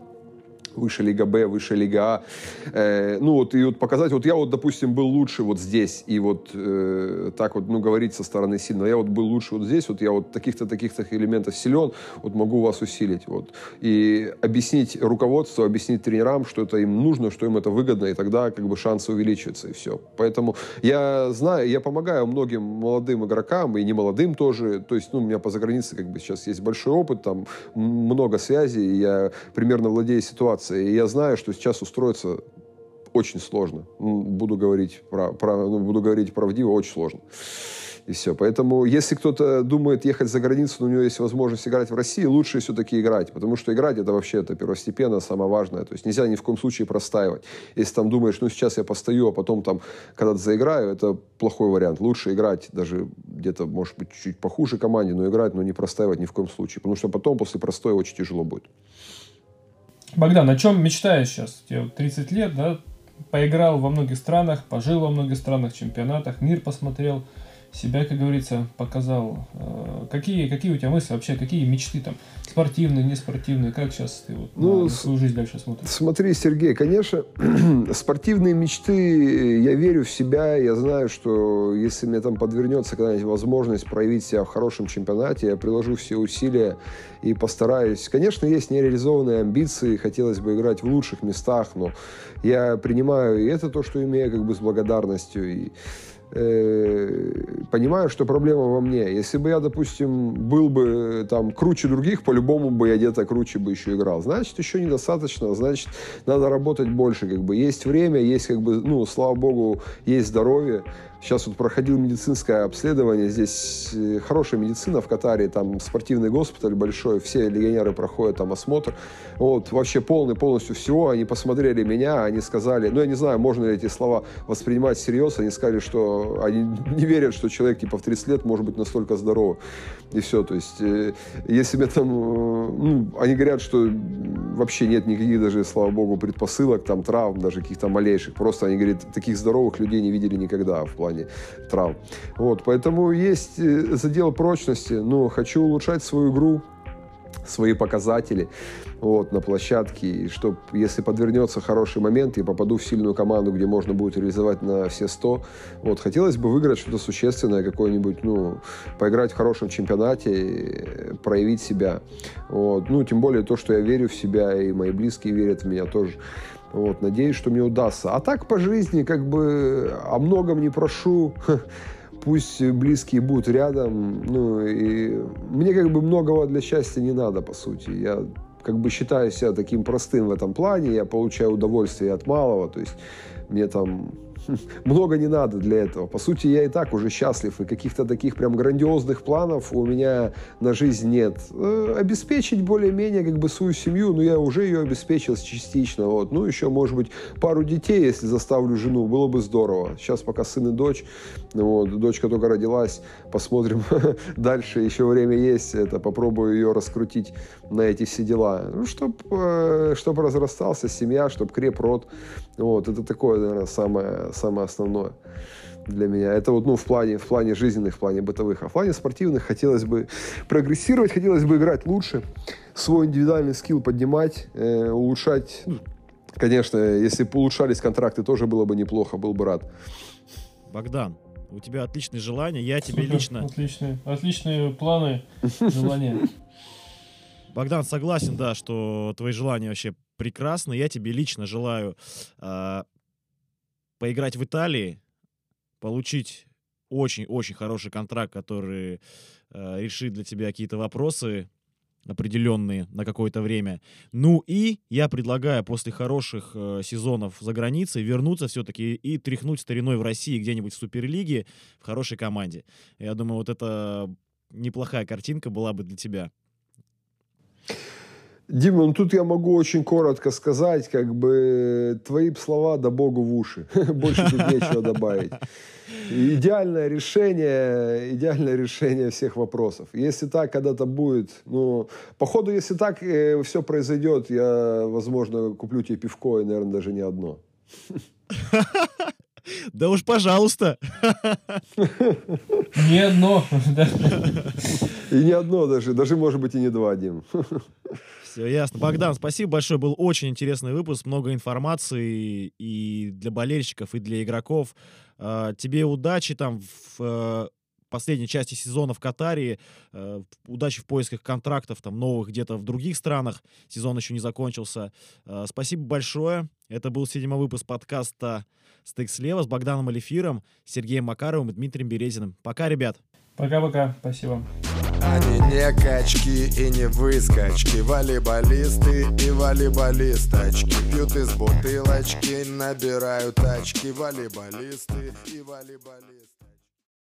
высшая лига Б, высшая лига А. Э, ну вот, и вот показать, вот я вот, допустим, был лучше вот здесь, и вот э, так вот, ну, говорить со стороны сильно, я вот был лучше вот здесь, вот я вот таких-то, таких-то элементов силен, вот могу вас усилить, вот. И объяснить руководству, объяснить тренерам, что это им нужно, что им это выгодно, и тогда как бы шансы увеличиваются, и все. Поэтому я знаю, я помогаю многим молодым игрокам, и не молодым тоже, то есть, ну, у меня по загранице как бы сейчас есть большой опыт, там много связей, я примерно владею ситуацией, ситуация. И я знаю, что сейчас устроиться очень сложно. Буду говорить, про, про, ну, буду говорить правдиво, очень сложно. И все. Поэтому, если кто-то думает ехать за границу, но у него есть возможность играть в России, лучше все-таки играть. Потому что играть это вообще это первостепенно, самое важное. То есть нельзя ни в коем случае простаивать. Если там думаешь, ну сейчас я постою, а потом там когда-то заиграю, это плохой вариант. Лучше играть даже где-то, может быть, чуть похуже команде, но играть, но не простаивать ни в коем случае. Потому что потом после простоя очень тяжело будет. Богдан, о чем мечтаешь сейчас? Тебе 30 лет, да? Поиграл во многих странах, пожил во многих странах, чемпионатах, мир посмотрел себя, как говорится, показал. Э, какие, какие у тебя мысли вообще, какие мечты там? Спортивные, неспортивные? Как сейчас ты вот ну, на свою жизнь дальше смотришь? Смотри, Сергей, конечно, спортивные мечты, я верю в себя, я знаю, что если мне там подвернется когда-нибудь возможность проявить себя в хорошем чемпионате, я приложу все усилия и постараюсь. Конечно, есть нереализованные амбиции, хотелось бы играть в лучших местах, но я принимаю и это то, что имею, как бы с благодарностью, и Э, понимаю, что проблема во мне. Если бы я, допустим, был бы там круче других, по-любому бы я где-то круче бы еще играл. Значит, еще недостаточно, значит, надо работать больше. Как бы есть время, есть как бы, ну, слава богу, есть здоровье. Сейчас вот проходил медицинское обследование. Здесь э, хорошая медицина в Катаре, там спортивный госпиталь большой, все легионеры проходят там осмотр. Вот, вообще полный полностью всего. Они посмотрели меня, они сказали, ну, я не знаю, можно ли эти слова воспринимать всерьез. Они сказали, что они не верят, что человек типа в 30 лет может быть настолько здоров. И все, то есть, э, если мне там, э, ну, они говорят, что вообще нет никаких даже, слава богу, предпосылок, там, травм, даже каких-то малейших. Просто они говорят, таких здоровых людей не видели никогда в плане плане травм. Вот, поэтому есть э, задел прочности, но хочу улучшать свою игру, свои показатели вот, на площадке, и чтобы, если подвернется хороший момент, я попаду в сильную команду, где можно будет реализовать на все 100, вот, хотелось бы выиграть что-то существенное, какое-нибудь, ну, поиграть в хорошем чемпионате, проявить себя, вот, ну, тем более то, что я верю в себя, и мои близкие верят в меня тоже, вот, надеюсь, что мне удастся. А так по жизни, как бы, о многом не прошу, пусть близкие будут рядом. Ну, и мне как бы многого для счастья не надо, по сути. Я как бы считаю себя таким простым в этом плане, я получаю удовольствие от малого, то есть мне там много не надо для этого. По сути, я и так уже счастлив, и каких-то таких прям грандиозных планов у меня на жизнь нет. Э, обеспечить более-менее как бы свою семью, ну, я уже ее обеспечил частично, вот. Ну, еще, может быть, пару детей, если заставлю жену, было бы здорово. Сейчас пока сын и дочь, вот, дочка только родилась, посмотрим дальше, еще время есть, это, попробую ее раскрутить на эти все дела. Ну, чтобы э, чтоб разрастался семья, чтобы креп рот, вот, это такое, наверное, самое, самое основное для меня. Это вот, ну, в плане, в плане жизненных, в плане бытовых. А в плане спортивных хотелось бы прогрессировать, хотелось бы играть лучше, свой индивидуальный скилл поднимать, э, улучшать. Ну, конечно, если бы улучшались контракты, тоже было бы неплохо, был бы рад. Богдан, у тебя отличные желания, я тебе лично... Отличные, отличные планы, желания. Богдан согласен, да, что твои желания вообще прекрасно. Я тебе лично желаю э, поиграть в Италии, получить очень-очень хороший контракт, который э, решит для тебя какие-то вопросы определенные на какое-то время. Ну и я предлагаю после хороших э, сезонов за границей вернуться все-таки и тряхнуть стариной в России где-нибудь в Суперлиге в хорошей команде. Я думаю, вот это неплохая картинка была бы для тебя. Дима, ну тут я могу очень коротко сказать, как бы твои слова да богу в уши. Больше тут нечего добавить. Идеальное решение, идеальное решение всех вопросов. Если так когда-то будет, ну, походу, если так э, все произойдет, я, возможно, куплю тебе пивко и, наверное, даже не одно. Да уж, пожалуйста. Не одно. И не одно даже, даже, может быть, и не два, Дим. Все ясно. Богдан, спасибо большое. Был очень интересный выпуск, много информации и для болельщиков, и для игроков. А, тебе удачи там в э, последней части сезона в Катаре. Э, удачи в поисках контрактов там новых где-то в других странах. Сезон еще не закончился. Э, спасибо большое. Это был седьмой выпуск подкаста «Стык слева» с Богданом Алифиром, Сергеем Макаровым и Дмитрием Березиным. Пока, ребят. Пока-пока. Спасибо. Они не качки и не выскочки. Волейболисты и волейболисточки. Пьют из бутылочки, набирают очки Волейболисты и волейболисты